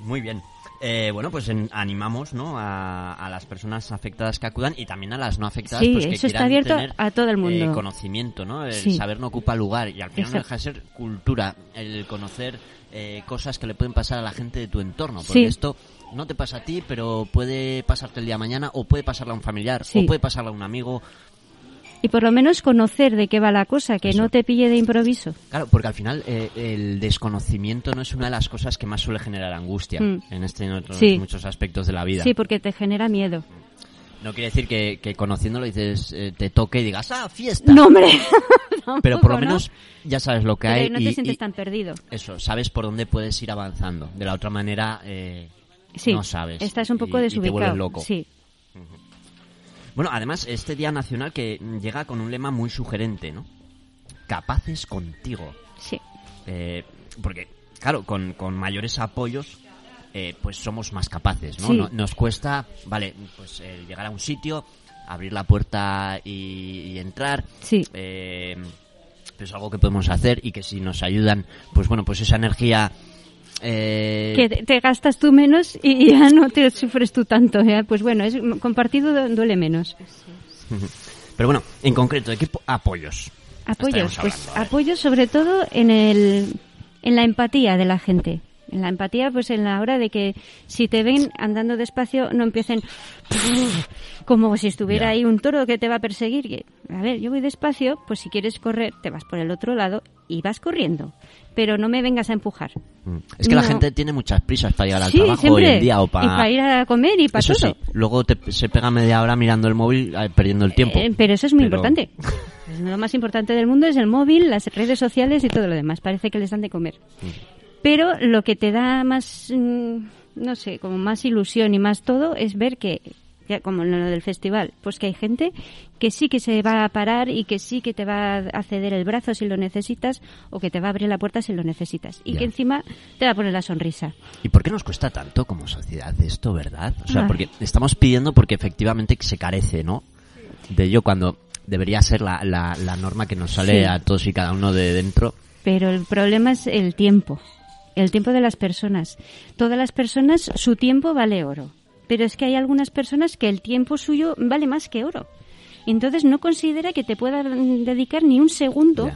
Muy bien. Eh, bueno, pues en- animamos ¿no? a, a las personas afectadas que acudan y también a las no afectadas Sí, pues, que eso está quieran abierto tener, a todo el mundo. eh, conocimiento, ¿no? El Sí. saber no ocupa lugar y al final no deja de ser cultura, el conocer eh, cosas que le pueden pasar a la gente de tu entorno. Porque Sí. esto no te pasa a ti, pero puede pasarte el día de mañana o puede pasarle a un familiar o puede pasarle a un amigo. Y por lo menos conocer de qué va la cosa, que Eso. no te pille de improviso. Claro, porque al final eh, el desconocimiento no es una de las cosas que más suele generar angustia Mm. en este en otros Sí. muchos aspectos de la vida. Sí, porque te genera miedo. No quiere decir que, que conociéndolo dices, eh, te toque y digas, ¡ah, fiesta! No, hombre. Pero por lo menos ya sabes lo que Pero hay no y, te sientes y tan perdido. eso, sabes por dónde puedes ir avanzando. De la otra manera, eh, Sí, no sabes. estás un poco y- y te desubicado. vuelves loco. Sí, Bueno, además, este Día Nacional que llega con un lema muy sugerente, ¿no? Capaces contigo. sí. Eh, porque, claro, con, con mayores apoyos, eh, pues somos más capaces, ¿no? Sí. No- Nos cuesta, vale, pues eh, llegar a un sitio, abrir la puerta y, y entrar. Sí. Eh, pues algo que podemos hacer y que si nos ayudan, pues bueno, pues esa energía... eh, Que te- gastas tú menos y ya no te sufres tú tanto. ¿ya? Pues bueno, es compartido du- duele menos. Pero bueno, en concreto, ¿de qué po- apoyos? Apoyos, pues apoyos sobre todo en el en la empatía de la gente. En la empatía, pues en la hora de que si te ven andando despacio no empiecen como si estuviera ahí un toro que te va a perseguir. A ver, yo voy despacio, pues si quieres correr te vas por el otro lado y vas corriendo, pero no me vengas a empujar. Mm. Es que la gente tiene muchas prisas para llegar al sí, trabajo siempre. hoy en día o Y para... para ir a comer y para Eso todo. sí, luego te- se pega media hora mirando el móvil eh, perdiendo el tiempo. Eh, pero eso es muy Pero- importante. Lo más importante del mundo es el móvil, las redes sociales y todo lo demás. Parece que les dan de comer. Pero lo que te da más, mm, no sé, como más ilusión y más todo es ver que, ya como en lo del festival, pues que hay gente que sí que se va a parar y que sí que te va a ceder el brazo si lo necesitas o que te va a abrir la puerta si lo necesitas. Y Ya. que encima te va a poner la sonrisa. ¿Y por qué nos cuesta tanto como sociedad esto, verdad? O sea, Ay. porque estamos pidiendo porque efectivamente se carece, ¿no? De ello cuando debería ser la, la, la norma que nos sale Sí. a todos y cada uno de dentro. Pero el problema es el tiempo, el tiempo de las personas. Todas las personas, su tiempo vale oro. Pero es que hay algunas personas que el tiempo suyo vale más que oro. Entonces no considera que te pueda dedicar ni un segundo,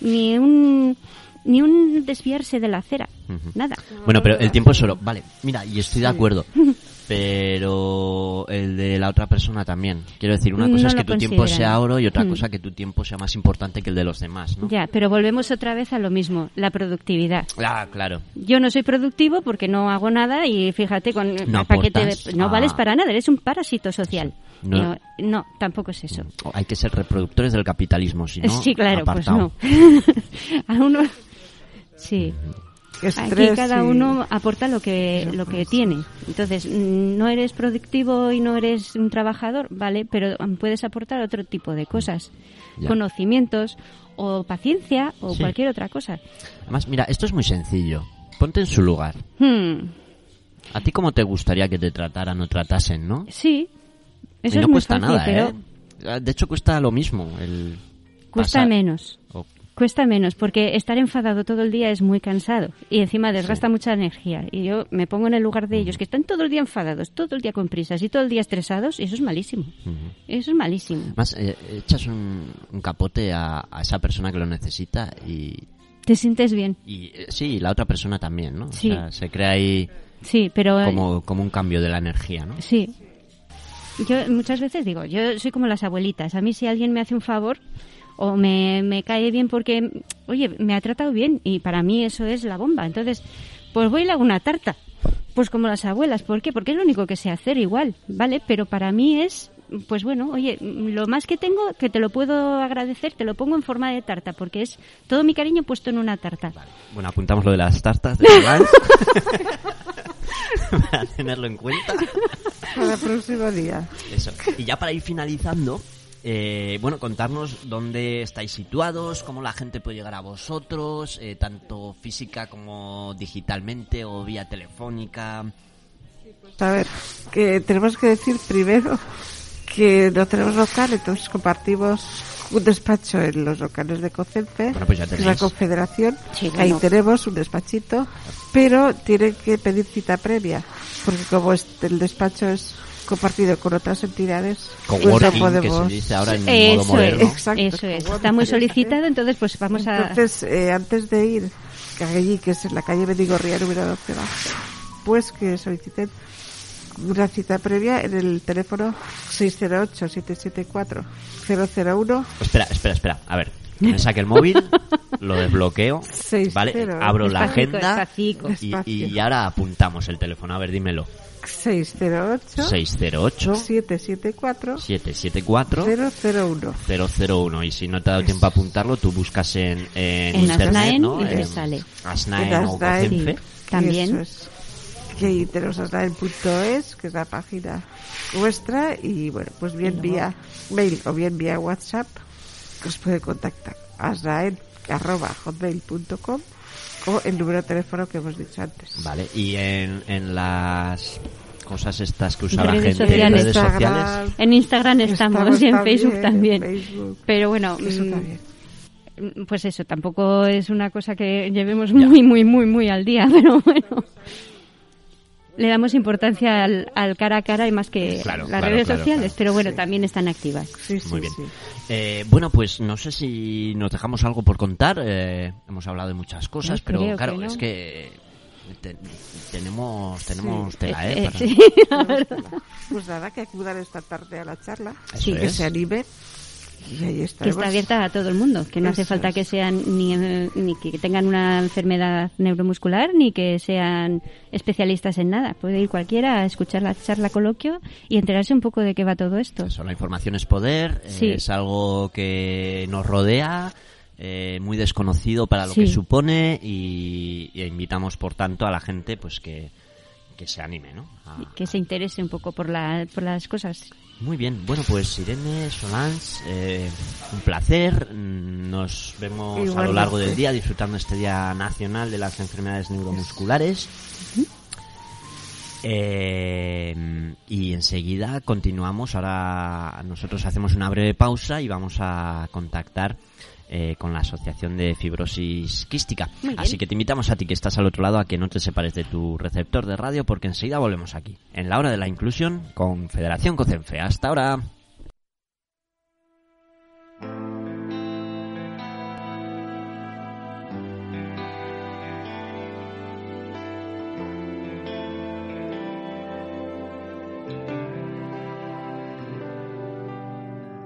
ni un ni un desviarse de la acera. Nada. Bueno, pero el tiempo es solo. Vale, mira, y estoy de acuerdo. Pero el de la otra persona también. Quiero decir, una cosa No es que tu tiempo sea oro y otra Mm. cosa que tu tiempo sea más importante que el de los demás, ¿no? Ya, pero volvemos otra vez a lo mismo, la productividad. Ah, claro. Yo no soy productivo porque no hago nada y fíjate con No ¿para qué te- aportas no a- vales para nada, eres un parásito social. No. No, no, tampoco es eso. O Hay que ser reproductores del capitalismo, si no, sí, claro, apartado. pues no. a uno sí. Estrés cada y- uno aporta lo que lo que tiene. Entonces, no eres productivo y no eres un trabajador, vale, pero puedes aportar otro tipo de cosas, Ya. conocimientos o paciencia o Sí. cualquier otra cosa. Además, mira, esto es muy sencillo. Ponte en su lugar. Hmm, ¿A ti cómo te gustaría que te trataran o tratasen, no? sí. Eso y no es muy cuesta fácil, nada, pero ¿eh? De hecho, cuesta lo mismo. El cuesta pasar- menos. o- Cuesta menos porque estar enfadado todo el día es muy cansado y encima desgasta mucha energía. Y yo me pongo en el lugar de ellos que están todo el día enfadados, todo el día con prisas y todo el día estresados y eso es malísimo. Eso es malísimo. Más, eh, echas un, un capote a, a esa persona que lo necesita y, Te sientes bien. y eh, sí, la otra persona también, ¿no? O Sí. sea, se crea ahí Sí, pero... como, como un cambio de la energía, ¿no? Sí. Yo muchas veces digo, yo soy como las abuelitas. A mí si alguien me hace un favor o me, me cae bien porque, oye, me ha tratado bien y para mí eso es la bomba. Entonces, pues voy y le hago una tarta. Pues como las abuelas. ¿Por qué? Porque es lo único que sé hacer igual, ¿vale? Pero para mí es, pues bueno, oye, lo más que tengo, que te lo puedo agradecer, te lo pongo en forma de tarta porque es todo mi cariño puesto en una tarta. Bueno, apuntamos lo de las tartas de para tenerlo en cuenta. Para el próximo día. Eso. Y ya para ir finalizando, eh, bueno, contarnos dónde estáis situados, cómo la gente puede llegar a vosotros, eh, tanto física como digitalmente o vía telefónica. A ver, que tenemos que decir primero que no tenemos local, entonces compartimos un despacho en los locales de COCENFE, Bueno, pues ya que es la. Confederación. Sí, Ahí tenemos un despachito, pero tienen que pedir cita previa, porque como este- el despacho es compartido con otras entidades, pues no Coworking, que podemos... se dice ahora en modo Eso moderno. es, Exacto, eso es. Está muy solicitado, entonces pues vamos a... Entonces, eh, antes de ir que allí, que es en la calle Mendigorría número 12 bajo, pues que soliciten una cita previa en el teléfono 608-774-001. Espera, espera, espera. A ver, que me saque el móvil, lo desbloqueo, Seis ¿vale? cero. Abro la Despacito, agenda despacito. y, Despacio. y ahora apuntamos el teléfono. A ver, dímelo. 608 608 774 774 001. 001 y si no te ha dado tiempo a apuntarlo tú buscas en, en, En internet Asnaen ¿no? y te En sale. Asnaen En o Asnaen. Cocenfe. Sí. También. Eso es. Que ahí tenemos asnaen.es, que es la página nuestra, y bueno, pues bien luego- vía mail o bien vía WhatsApp, os puede contactar. asnaen.hotmail.com o el número de teléfono que hemos dicho antes. Vale, y en, en las cosas estas que usa la Redes gente en sociales. redes sociales. Instagram, En Instagram estamos, y en Facebook también. en Facebook, Pero bueno, eso mm, también. pues eso, tampoco es una cosa que llevemos muy, muy, muy, muy al día, pero bueno. Le damos importancia al, al cara a cara y más que Claro, las claro, redes claro, sociales, claro. pero bueno, Sí. también están activas. Sí, sí, Muy bien. sí. Eh, bueno, pues no sé si nos dejamos algo por contar. eh, hemos hablado de muchas cosas, pero claro, que no. es que te- tenemos tenemos tela, ¿eh? eh, para- sí, la verdad. Pues nada, que acudan esta tarde a la charla, Eso Sí. que se animen y ahí que está abierta a todo el mundo, que no hace falta es. que sean ni, ni que tengan una enfermedad neuromuscular ni que sean especialistas en nada. Puede ir cualquiera a escuchar la charla coloquio y enterarse un poco de qué va todo esto. Eso, la información es poder, eh, Sí. es algo que nos rodea, eh, muy desconocido para lo Sí. que supone y, y invitamos, por tanto, a la gente pues que, que se anime, ¿no? A- Que se interese un poco por, la, por las cosas. Muy bien, bueno pues Irene, Solans, eh, un placer, nos vemos a lo largo del día disfrutando este Día Nacional de las Enfermedades Neuromusculares. Eh, y enseguida continuamos. Ahora nosotros hacemos una breve pausa y vamos a contactar eh, con la Asociación de Fibrosis Quística. Así que te invitamos a ti que estás al otro lado a que no te separes de tu receptor de radio porque enseguida volvemos aquí, en la hora de la inclusión con Federación Cocenfe. Hasta ahora.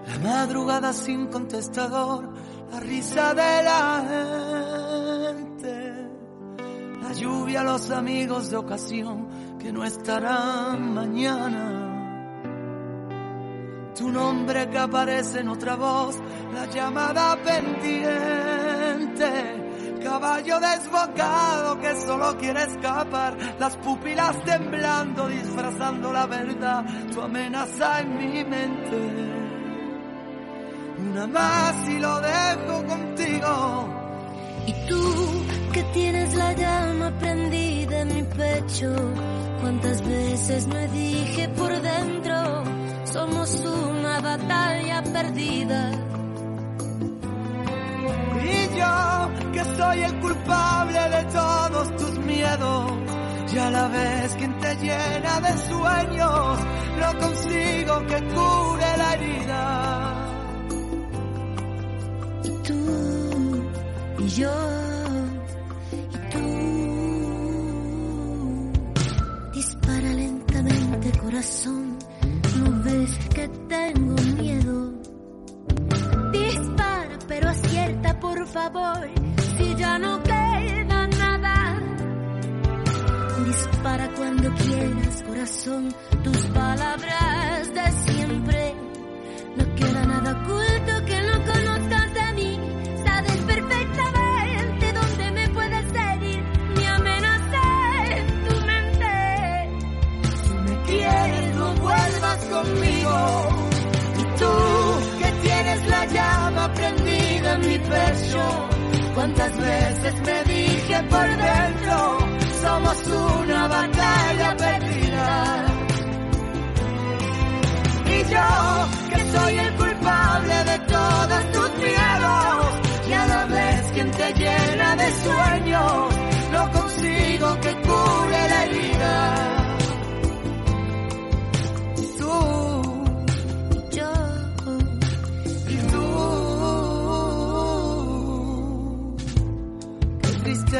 La madrugada sin contestador, la risa de la gente, la lluvia, los amigos de ocasión que no estarán mañana. Tu nombre que aparece en otra voz, la llamada pendiente, caballo desbocado que solo quiere escapar, las pupilas temblando, disfrazando la verdad, tu amenaza en mi mente una más y lo dejo contigo. Y tú que tienes la llama prendida en mi pecho, cuántas veces me dije por dentro, somos una batalla perdida. Y yo que soy el culpable de todos tus miedos. Y a la vez quien te llena de sueños, no consigo que yo y tú. Dispara lentamente corazón, no ves que tengo miedo. Dispara pero acierta por favor, si ya no queda nada. Dispara cuando quieras corazón, tus palabras de siempre. Y tú que tienes la llama prendida en mi pecho. Cuántas veces me dije por dentro, somos una batalla perdida. Y yo, que soy el culpable de todos tus miedos, y a la vez quien te llena de sueños, no consigo que cure la herida.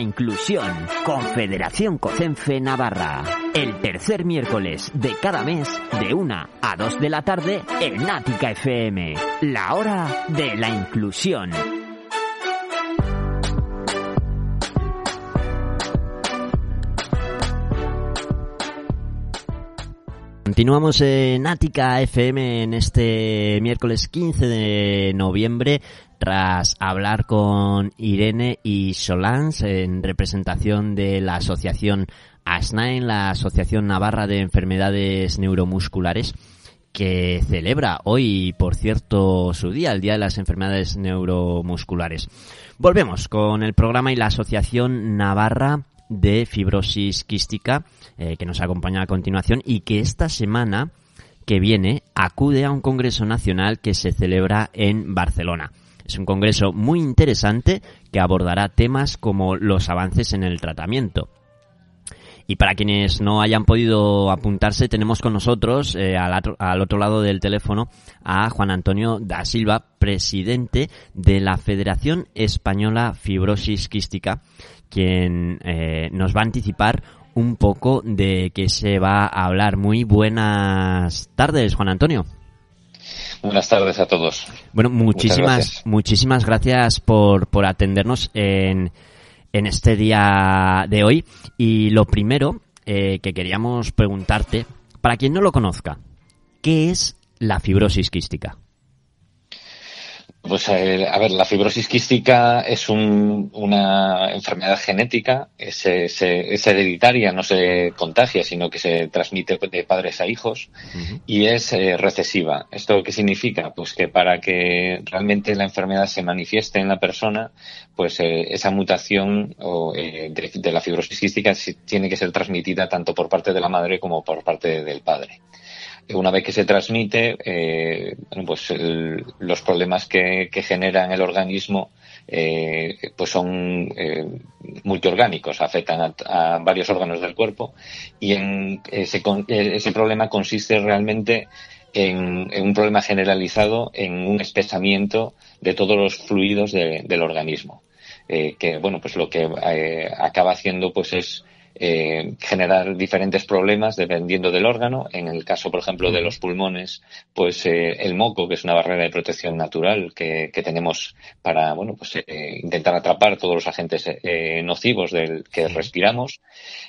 Inclusión. Confederación Cocenfe Navarra. El tercer miércoles de cada mes, de 1 a 2 de la tarde, en Ática FM. La hora de la inclusión. Continuamos en Ática FM en este miércoles 15 de noviembre tras hablar con Irene y Solans en representación de la asociación ASNAEN, la Asociación Navarra de Enfermedades Neuromusculares, que celebra hoy, por cierto, su día, el Día de las Enfermedades Neuromusculares. Volvemos con el programa y la Asociación Navarra de Fibrosis Quística, eh, que nos acompaña a continuación y que esta semana que viene acude a un congreso nacional que se celebra en Barcelona. Es un congreso muy interesante que abordará temas como los avances en el tratamiento. Y para quienes no hayan podido apuntarse, tenemos con nosotros, eh, al, otro, al, otro, lado del teléfono, a Juan Antonio da Silva, presidente de la Federación Española Fibrosis Quística, quien eh, nos va a anticipar un poco de qué se va a hablar. Muy buenas tardes, Juan Antonio. Buenas tardes a todos. Bueno, muchísimas, gracias. muchísimas gracias por, por atendernos en, en este día de hoy. Y lo primero eh, que queríamos preguntarte, para quien no lo conozca, ¿qué es la fibrosis quística? Pues eh, a ver, la fibrosis quística es un, una enfermedad genética, es, es, es, hereditaria, no se contagia, sino que se transmite de padres a hijos uh -huh. y es eh, recesiva. ¿Esto qué significa? Pues que para que realmente la enfermedad se manifieste en la persona, pues eh, esa mutación o, de, de, la fibrosis quística tiene que ser transmitida tanto por parte de la madre como por parte del padre una vez que se transmite, eh, pues los problemas que, que, genera en el organismo eh, pues son eh, multiorgánicos, afectan a, varios órganos del cuerpo y ese, problema consiste realmente en, un problema generalizado en un espesamiento de todos los fluidos de, del organismo. que bueno, pues lo que acaba haciendo pues es eh, generar diferentes problemas dependiendo del órgano. En el caso, por ejemplo, de los pulmones, pues eh, el moco, que es una barrera de protección natural que, tenemos para, bueno, pues eh, intentar atrapar todos los agentes nocivos del que respiramos,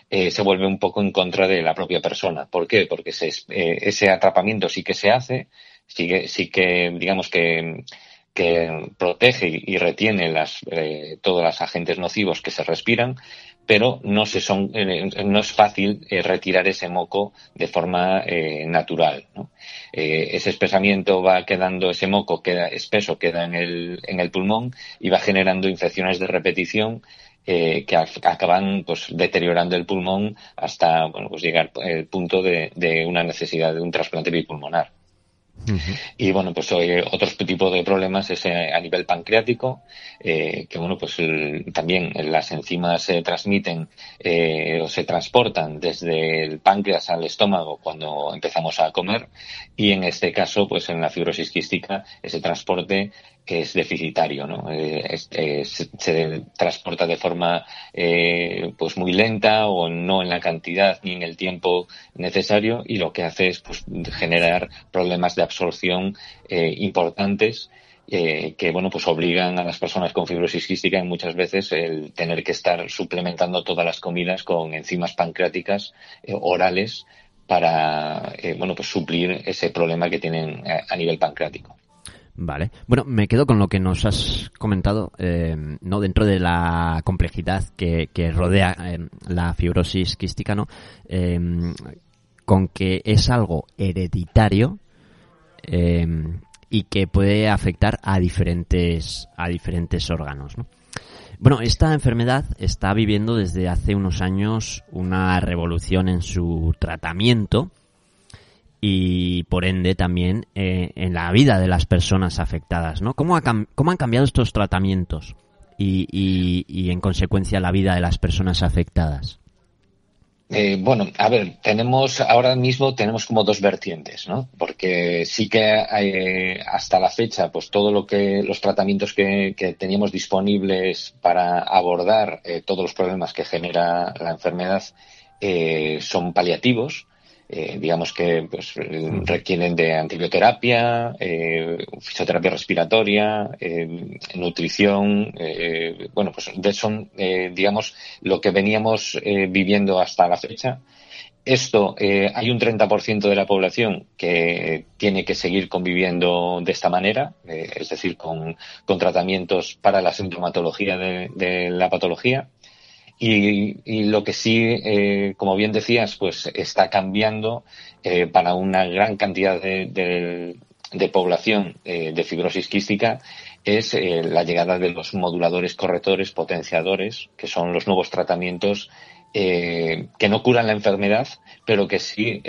se vuelve un poco en contra de la propia persona. ¿Por qué? Porque ese atrapamiento sí que se hace, sí que, sí que digamos que que protege y retiene las, todos los agentes nocivos que se respiran, pero no, se son, eh, no es fácil eh, retirar ese moco de forma eh, natural. ese espesamiento va quedando, ese moco queda espeso, queda en el, en el pulmón y va generando infecciones de repetición que acaban pues deteriorando el pulmón hasta bueno pues llegar al punto de, de una necesidad de un trasplante bipulmonar. Y bueno, pues otro tipo de problemas es eh, a nivel pancreático, eh, que bueno, pues también las enzimas se transmiten eh, o se transportan desde el páncreas al estómago cuando empezamos a comer. Y en este caso, pues en la fibrosis quística, ese transporte es deficitario, ¿no? Eh, se, transporta de forma eh, pues muy lenta o no en la cantidad ni en el tiempo necesario y lo que hace es pues, generar problemas de absorción eh, importantes que bueno pues obligan a las personas con fibrosis quística muchas veces el tener que estar suplementando todas las comidas con enzimas pancreáticas orales para bueno pues suplir ese problema que tienen a nivel pancreático. Vale. Bueno, me quedo con lo que nos has comentado, eh, ¿no? Dentro de la complejidad que, rodea eh, la fibrosis quística, ¿no? Eh, con que es algo hereditario y que puede afectar a diferentes, a diferentes órganos, ¿no? Bueno, esta enfermedad está viviendo desde hace unos años una revolución en su tratamiento y por ende también eh, en la vida de las personas afectadas, ¿no? ¿Cómo, cómo han cambiado estos tratamientos y, y, en consecuencia la vida de las personas afectadas? Eh, bueno, a ver, tenemos ahora mismo tenemos como dos vertientes, ¿no? Porque sí que eh, hasta la fecha, pues todo lo que los tratamientos que, que teníamos disponibles para abordar todos los problemas que genera la enfermedad son paliativos, eh, digamos que pues, requieren de antibioterapia, eh, fisioterapia respiratoria, eh, nutrición, bueno, pues son, digamos, lo que veníamos viviendo hasta la fecha. Esto, hay un 30% de la población que tiene que seguir conviviendo de esta manera, es decir, con, con, tratamientos para la sintomatología de la patología. Y, lo que sí, eh, como bien decías, pues está cambiando eh, para una gran cantidad de, población eh, de fibrosis quística es la llegada de los moduladores correctores potenciadores, que son los nuevos tratamientos que no curan la enfermedad, pero que sí,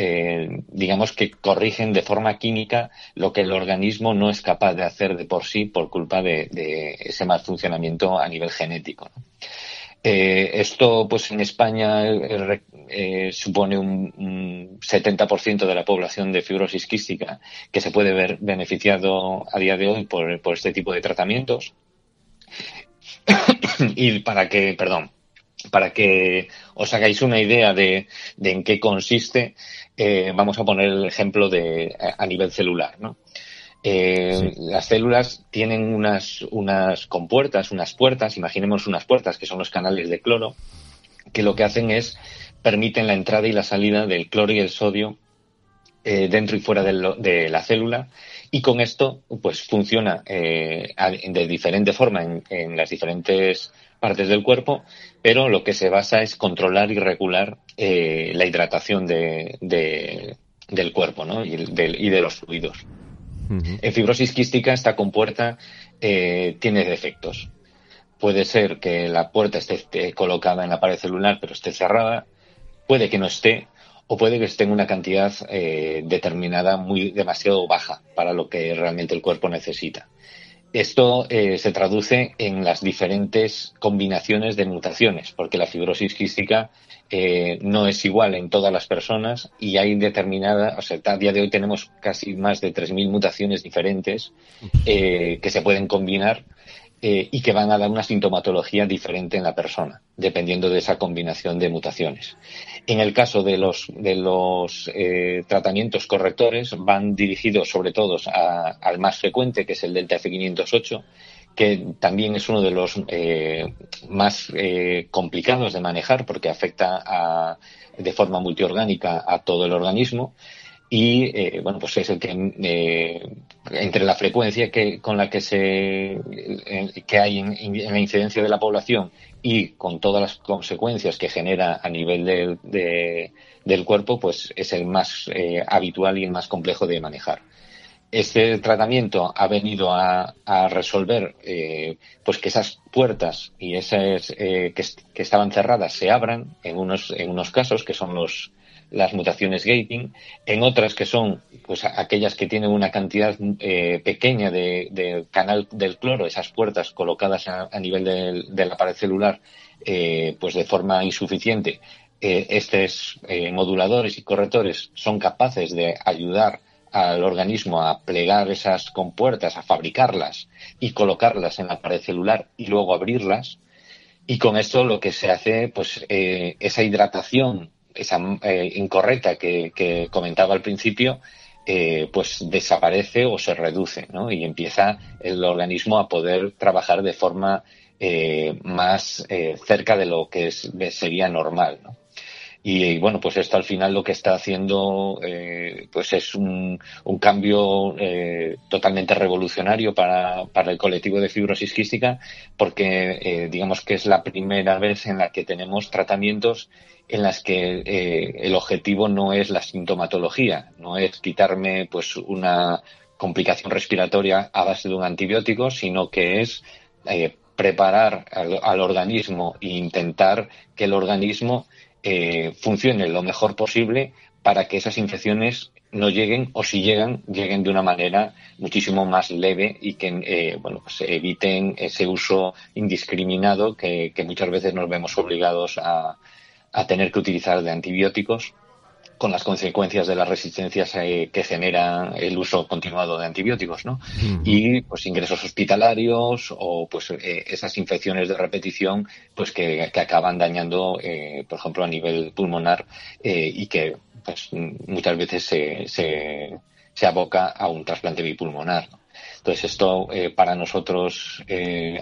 digamos que corrigen de forma química lo que el organismo no es capaz de hacer de por sí por culpa de, ese mal funcionamiento a nivel genético. Eh, esto, pues en España eh, eh, supone un, 70% de la población de fibrosis quística que se puede ver beneficiado a día de hoy por, este tipo de tratamientos. y para que, perdón, para que os hagáis una idea de, en qué consiste, vamos a poner el ejemplo de a nivel celular, ¿no? Eh, las células tienen unas, unas compuertas, unas puertas, imaginemos unas puertas que son los canales de cloro, que lo que hacen es permiten la entrada y la salida del cloro y el sodio eh, dentro y fuera de, la célula y con esto pues funciona eh, de diferente forma en, las diferentes partes del cuerpo, pero lo que se basa es controlar y regular la hidratación de, del cuerpo ¿no? y, y de los fluidos. En fibrosis quística esta compuerta eh, tiene defectos. Puede ser que la puerta esté, colocada en la pared celular pero esté cerrada, puede que no esté o puede que esté en una cantidad eh, determinada muy demasiado baja para lo que realmente el cuerpo necesita. Esto eh, se traduce en las diferentes combinaciones de mutaciones, porque la fibrosis quística eh, no es igual en todas las personas y hay determinada, o sea, a día de hoy tenemos casi más de 3.000 mutaciones diferentes eh, que se pueden combinar eh, y que van a dar una sintomatología diferente en la persona, dependiendo de esa combinación de mutaciones. En el caso de los, de los eh, tratamientos correctores, van dirigidos sobre todo al más frecuente, que es el delta F508, que también es uno de los eh, más complicados de manejar porque afecta de forma multiorgánica a todo el organismo y eh, bueno pues es el que eh, entre la frecuencia que con la que se que hay en, la incidencia de la población y con todas las consecuencias que genera a nivel del, del cuerpo pues es el más eh, habitual y el más complejo de manejar este tratamiento ha venido a, a resolver pues que esas puertas y esas que, que, estaban cerradas se abran en unos en unos casos que son los las mutaciones gating, en otras que son pues aquellas que tienen una cantidad eh, pequeña de, canal del cloro, esas puertas colocadas a, nivel de la pared celular, eh, pues de forma insuficiente, eh, estos moduladores y correctores son capaces de ayudar al organismo a plegar esas compuertas, a fabricarlas y colocarlas en la pared celular y luego abrirlas. Y con esto lo que se hace, pues, esa hidratación esa eh, incorrecta que, comentaba al principio, eh, pues desaparece o se reduce, ¿no? Y empieza el organismo a poder trabajar de forma eh, más cerca de lo que sería normal, ¿no? Y, bueno, pues esto al final lo que está haciendo eh, pues es un, cambio eh, totalmente revolucionario para, para, el colectivo de fibrosis quística porque eh, digamos que es la primera vez en la que tenemos tratamientos en las que eh, el objetivo no es la sintomatología, no es quitarme pues una complicación respiratoria a base de un antibiótico, sino que es eh, preparar al, al organismo e intentar que el organismo eh, funcione lo mejor posible para que esas infecciones no lleguen o si llegan, lleguen de una manera muchísimo más leve y que eh, bueno, pues eviten ese uso indiscriminado que, que, muchas veces nos vemos obligados a, a tener que utilizar de antibióticos con las consecuencias de las resistencias eh, que genera el uso continuado de antibióticos, ¿no? Y pues ingresos hospitalarios o pues eh, esas infecciones de repetición pues que, acaban dañando, eh, por ejemplo, a nivel pulmonar y que pues muchas veces se, se, se aboca a un trasplante bipulmonar. Entonces esto para nosotros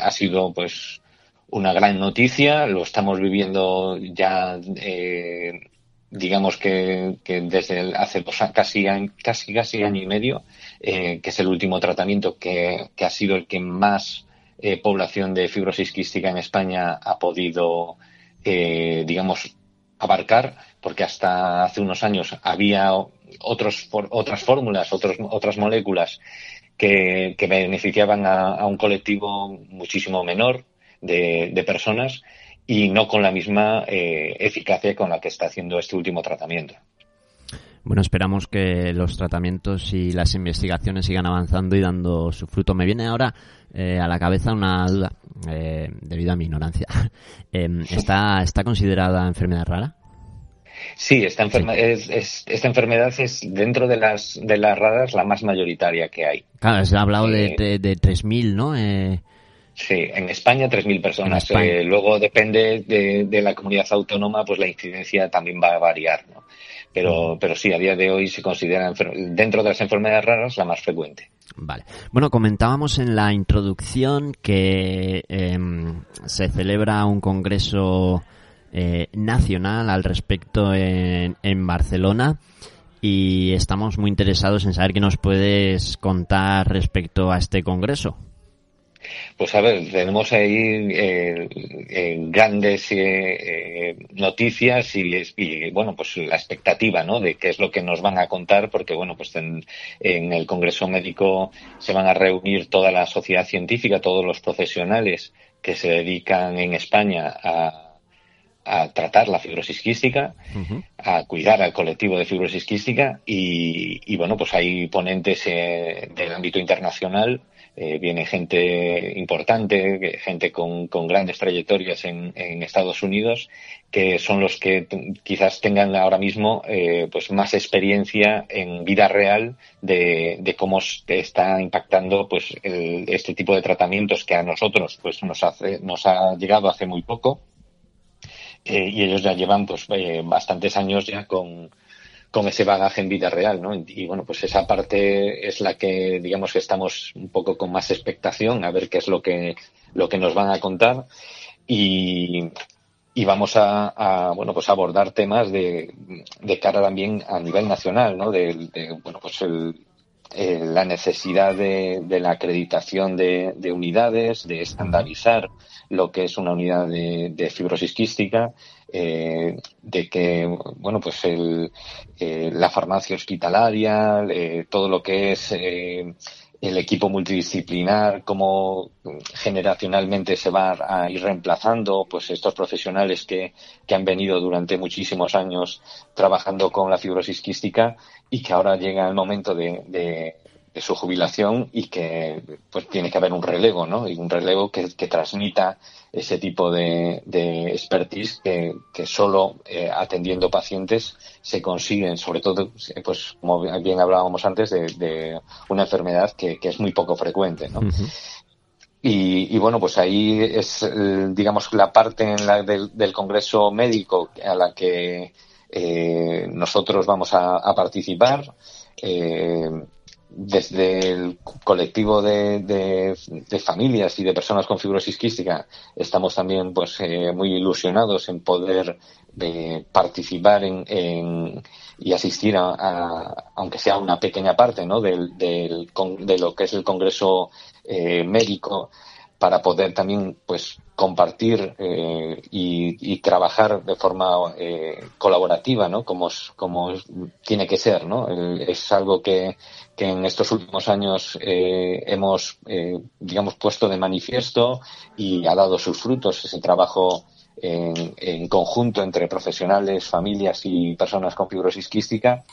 ha sido pues una gran noticia, lo estamos viviendo ya eh, digamos que, desde hace dos, casi, casi, casi año y medio, eh, que es el último tratamiento que, ha sido el que más eh, población de fibrosis quística en España ha podido, eh, digamos, abarcar, porque hasta hace unos años había otros, otras fórmulas, otros, otras moléculas que, beneficiaban a, un colectivo muchísimo menor de, de personas y no con la misma eh, eficacia con la que está haciendo este último tratamiento. Bueno, esperamos que los tratamientos y las investigaciones sigan avanzando y dando su fruto. Me viene ahora eh, a la cabeza una duda, eh, debido a mi ignorancia. Em, ¿está, ¿Está considerada enfermedad rara? Sí, esta, Es, esta enfermedad es dentro de las, de las raras la más mayoritaria que hay. Claro, se ha hablado de, de, de 3.000, ¿no? Sí, en España 3.000 personas. Eh, luego depende de, la comunidad autónoma, pues la incidencia también va a variar, ¿no? Pero, pero sí, a día de hoy se considera dentro de las enfermedades raras la más frecuente. Vale. Bueno, comentábamos en la introducción que em, se celebra un congreso eh, nacional al respecto en, en Barcelona y estamos muy interesados en saber qué nos puedes contar respecto a este congreso. Pues a ver, tenemos ahí eh, eh, grandes eh, noticias y, bueno, pues la expectativa, ¿no? De qué es lo que nos van a contar, porque bueno, pues en, el Congreso Médico se van a reunir toda la sociedad científica, todos los profesionales que se dedican en España a, tratar la fibrosis quística, a cuidar al colectivo de fibrosis quística y, y bueno, pues hay ponentes del ámbito internacional eh, viene gente importante, gente con, grandes trayectorias en, Estados Unidos, que son los que quizás tengan ahora mismo eh, pues más experiencia en vida real de, de cómo está impactando pues el, este tipo de tratamientos que a nosotros pues nos hace nos ha llegado hace muy poco. Eh, y ellos ya llevan pues eh, bastantes años ya con con ese bagaje en vida real, ¿no? Y bueno, pues esa parte es la que digamos que estamos un poco con más expectación a ver qué es lo que lo que nos van a contar y, y vamos a, a, bueno pues abordar temas de, de cara también a nivel nacional, ¿no? De, bueno pues el, eh, la necesidad de, de la acreditación de, de, unidades, de estandarizar lo que es una unidad de, de fibrosis quística, eh, de que, bueno, pues el, eh, la farmacia hospitalaria, eh, todo lo que es eh, el equipo multidisciplinar, cómo generacionalmente se va a ir reemplazando, pues estos profesionales que, que han venido durante muchísimos años trabajando con la fibrosis quística y que ahora llega el momento de, de, de su jubilación y que pues tiene que haber un relevo, ¿no? Y un relevo que, que transmita ese tipo de, de expertise que, que solo eh, atendiendo pacientes se consiguen, sobre todo, pues como bien hablábamos antes, de, de una enfermedad que, que, es muy poco frecuente, ¿no? Uh -huh. Y, y, bueno, pues ahí es, digamos, la parte en la del, del Congreso Médico a la que eh, nosotros vamos a, a participar. Eh, desde el colectivo de, de, familias y de personas con fibrosis quística estamos también pues eh, muy ilusionados en poder eh, participar en, en, y asistir a, a, aunque sea una pequeña parte ¿no? del, del, de lo que es el congreso eh, médico para poder también pues compartir eh, y, y, trabajar de forma eh, colaborativa, ¿no? Como, como tiene que ser, ¿no? Es algo que, que en estos últimos años eh, hemos, eh, digamos, puesto de manifiesto y ha dado sus frutos ese trabajo en, en conjunto entre profesionales, familias y personas con fibrosis quística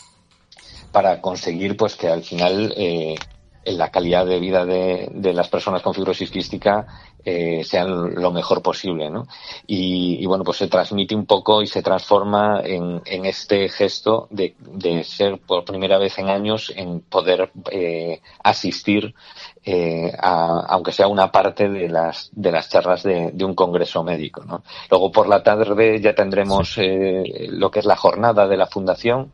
para conseguir, pues, que al final eh, la calidad de vida de, de las personas con fibrosis quística eh, sean lo mejor posible, ¿no? Y, y, bueno, pues se transmite un poco y se transforma en, en este gesto de, de, ser por primera vez en años en poder eh, asistir eh, a, aunque sea una parte de las de las charlas de, de, un congreso médico, ¿no? Luego por la tarde ya tendremos eh, lo que es la jornada de la fundación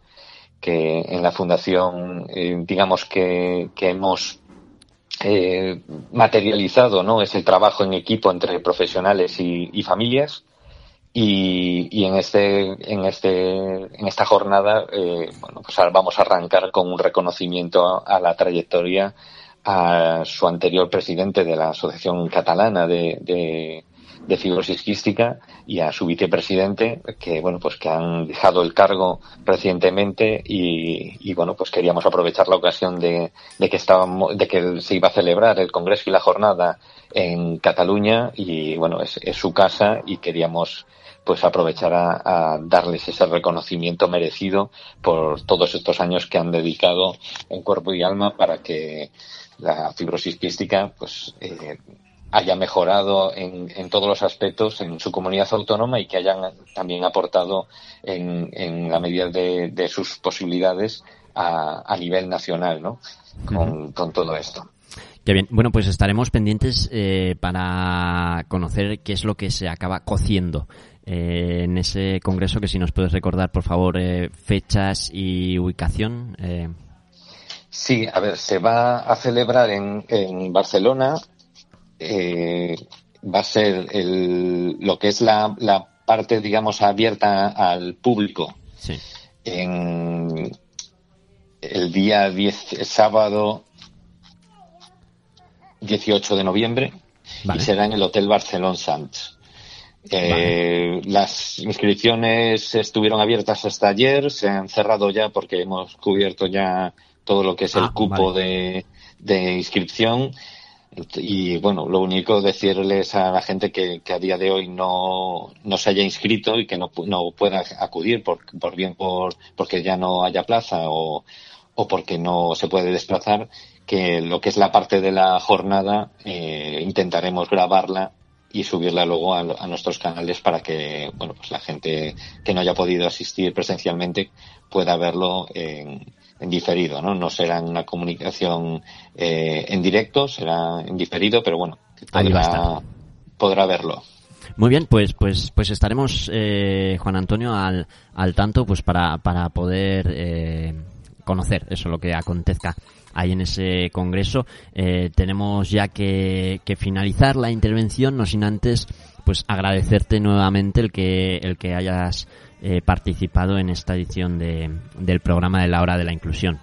que en la fundación eh, digamos que, hemos eh, materializado no es el trabajo en equipo entre profesionales y, y familias. Y, en este en este en esta jornada eh, bueno pues vamos a arrancar con un reconocimiento a, la trayectoria a su anterior presidente de la asociación catalana de de fibrosis quística y a su vicepresidente que bueno pues que han dejado el cargo recientemente y, y bueno pues queríamos aprovechar la ocasión de, de, que estábamos de que se iba a celebrar el congreso y la jornada en Cataluña y bueno es, su casa y queríamos pues aprovechar a, a, darles ese reconocimiento merecido por todos estos años que han dedicado en cuerpo y alma para que la fibrosis quística pues eh, haya mejorado en, en, todos los aspectos en su comunidad autónoma y que hayan también aportado en, en la medida de, de, sus posibilidades a, a nivel nacional, ¿no? Con, todo esto. Qué bien. Bueno, pues estaremos pendientes eh, para conocer qué es lo que se acaba cociendo eh, en ese congreso, que si nos puedes recordar, por favor, eh, fechas y ubicación. Eh. Sí, a ver, se va a celebrar en, en Barcelona eh, va a ser el, lo que es la, la, parte, digamos, abierta al público. Sí. En el día 10, el sábado 18 de noviembre vale. y será en el Hotel Barcelona Sands. Eh, vale. Las inscripciones estuvieron abiertas hasta ayer, se han cerrado ya porque hemos cubierto ya todo lo que es ah, el cupo vale. de, de inscripción y bueno, lo único decirles a la gente que, a día de hoy no, no, se haya inscrito y que no, no pueda acudir por, por bien por, porque ya no haya plaza o, o porque no se puede desplazar, que lo que es la parte de la jornada eh, intentaremos grabarla y subirla luego a, nuestros canales para que bueno pues la gente que no haya podido asistir presencialmente pueda verlo en, diferido no no será una comunicación eh, en directo será en diferido pero bueno podrá, podrá verlo. Muy bien, pues pues pues estaremos eh, Juan Antonio al, al tanto pues para, para poder eh, conocer eso lo que acontezca ahí en ese congreso. Eh, tenemos ya que, que, finalizar la intervención, no sin antes pues agradecerte nuevamente el que el que hayas eh, participado en esta edición de, del programa de la hora de la inclusión.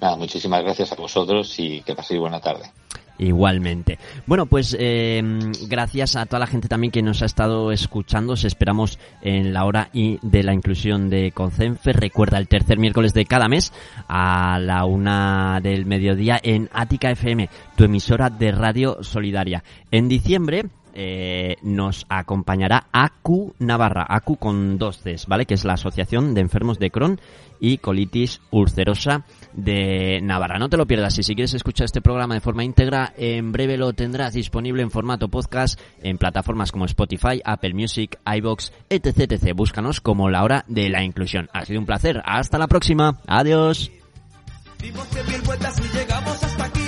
Nada, muchísimas gracias a vosotros y que paséis buena tarde. Igualmente. Bueno, pues eh, gracias a toda la gente también que nos ha estado escuchando. Os esperamos en la hora y de la inclusión de Concenfe. Recuerda el tercer miércoles de cada mes a la una del mediodía en Ática FM, tu emisora de radio solidaria. En diciembre eh, nos acompañará ACU Navarra, ACU con dos Cs, ¿vale? Que es la Asociación de Enfermos de Crohn y Colitis Ulcerosa de Navarra. No te lo pierdas y si quieres escuchar este programa de forma íntegra, en breve lo tendrás disponible en formato podcast en plataformas como Spotify, Apple Music, iBox, etc, etc. Búscanos como la hora de la inclusión. Ha sido un placer. Hasta la próxima. Adiós. llegamos hasta aquí.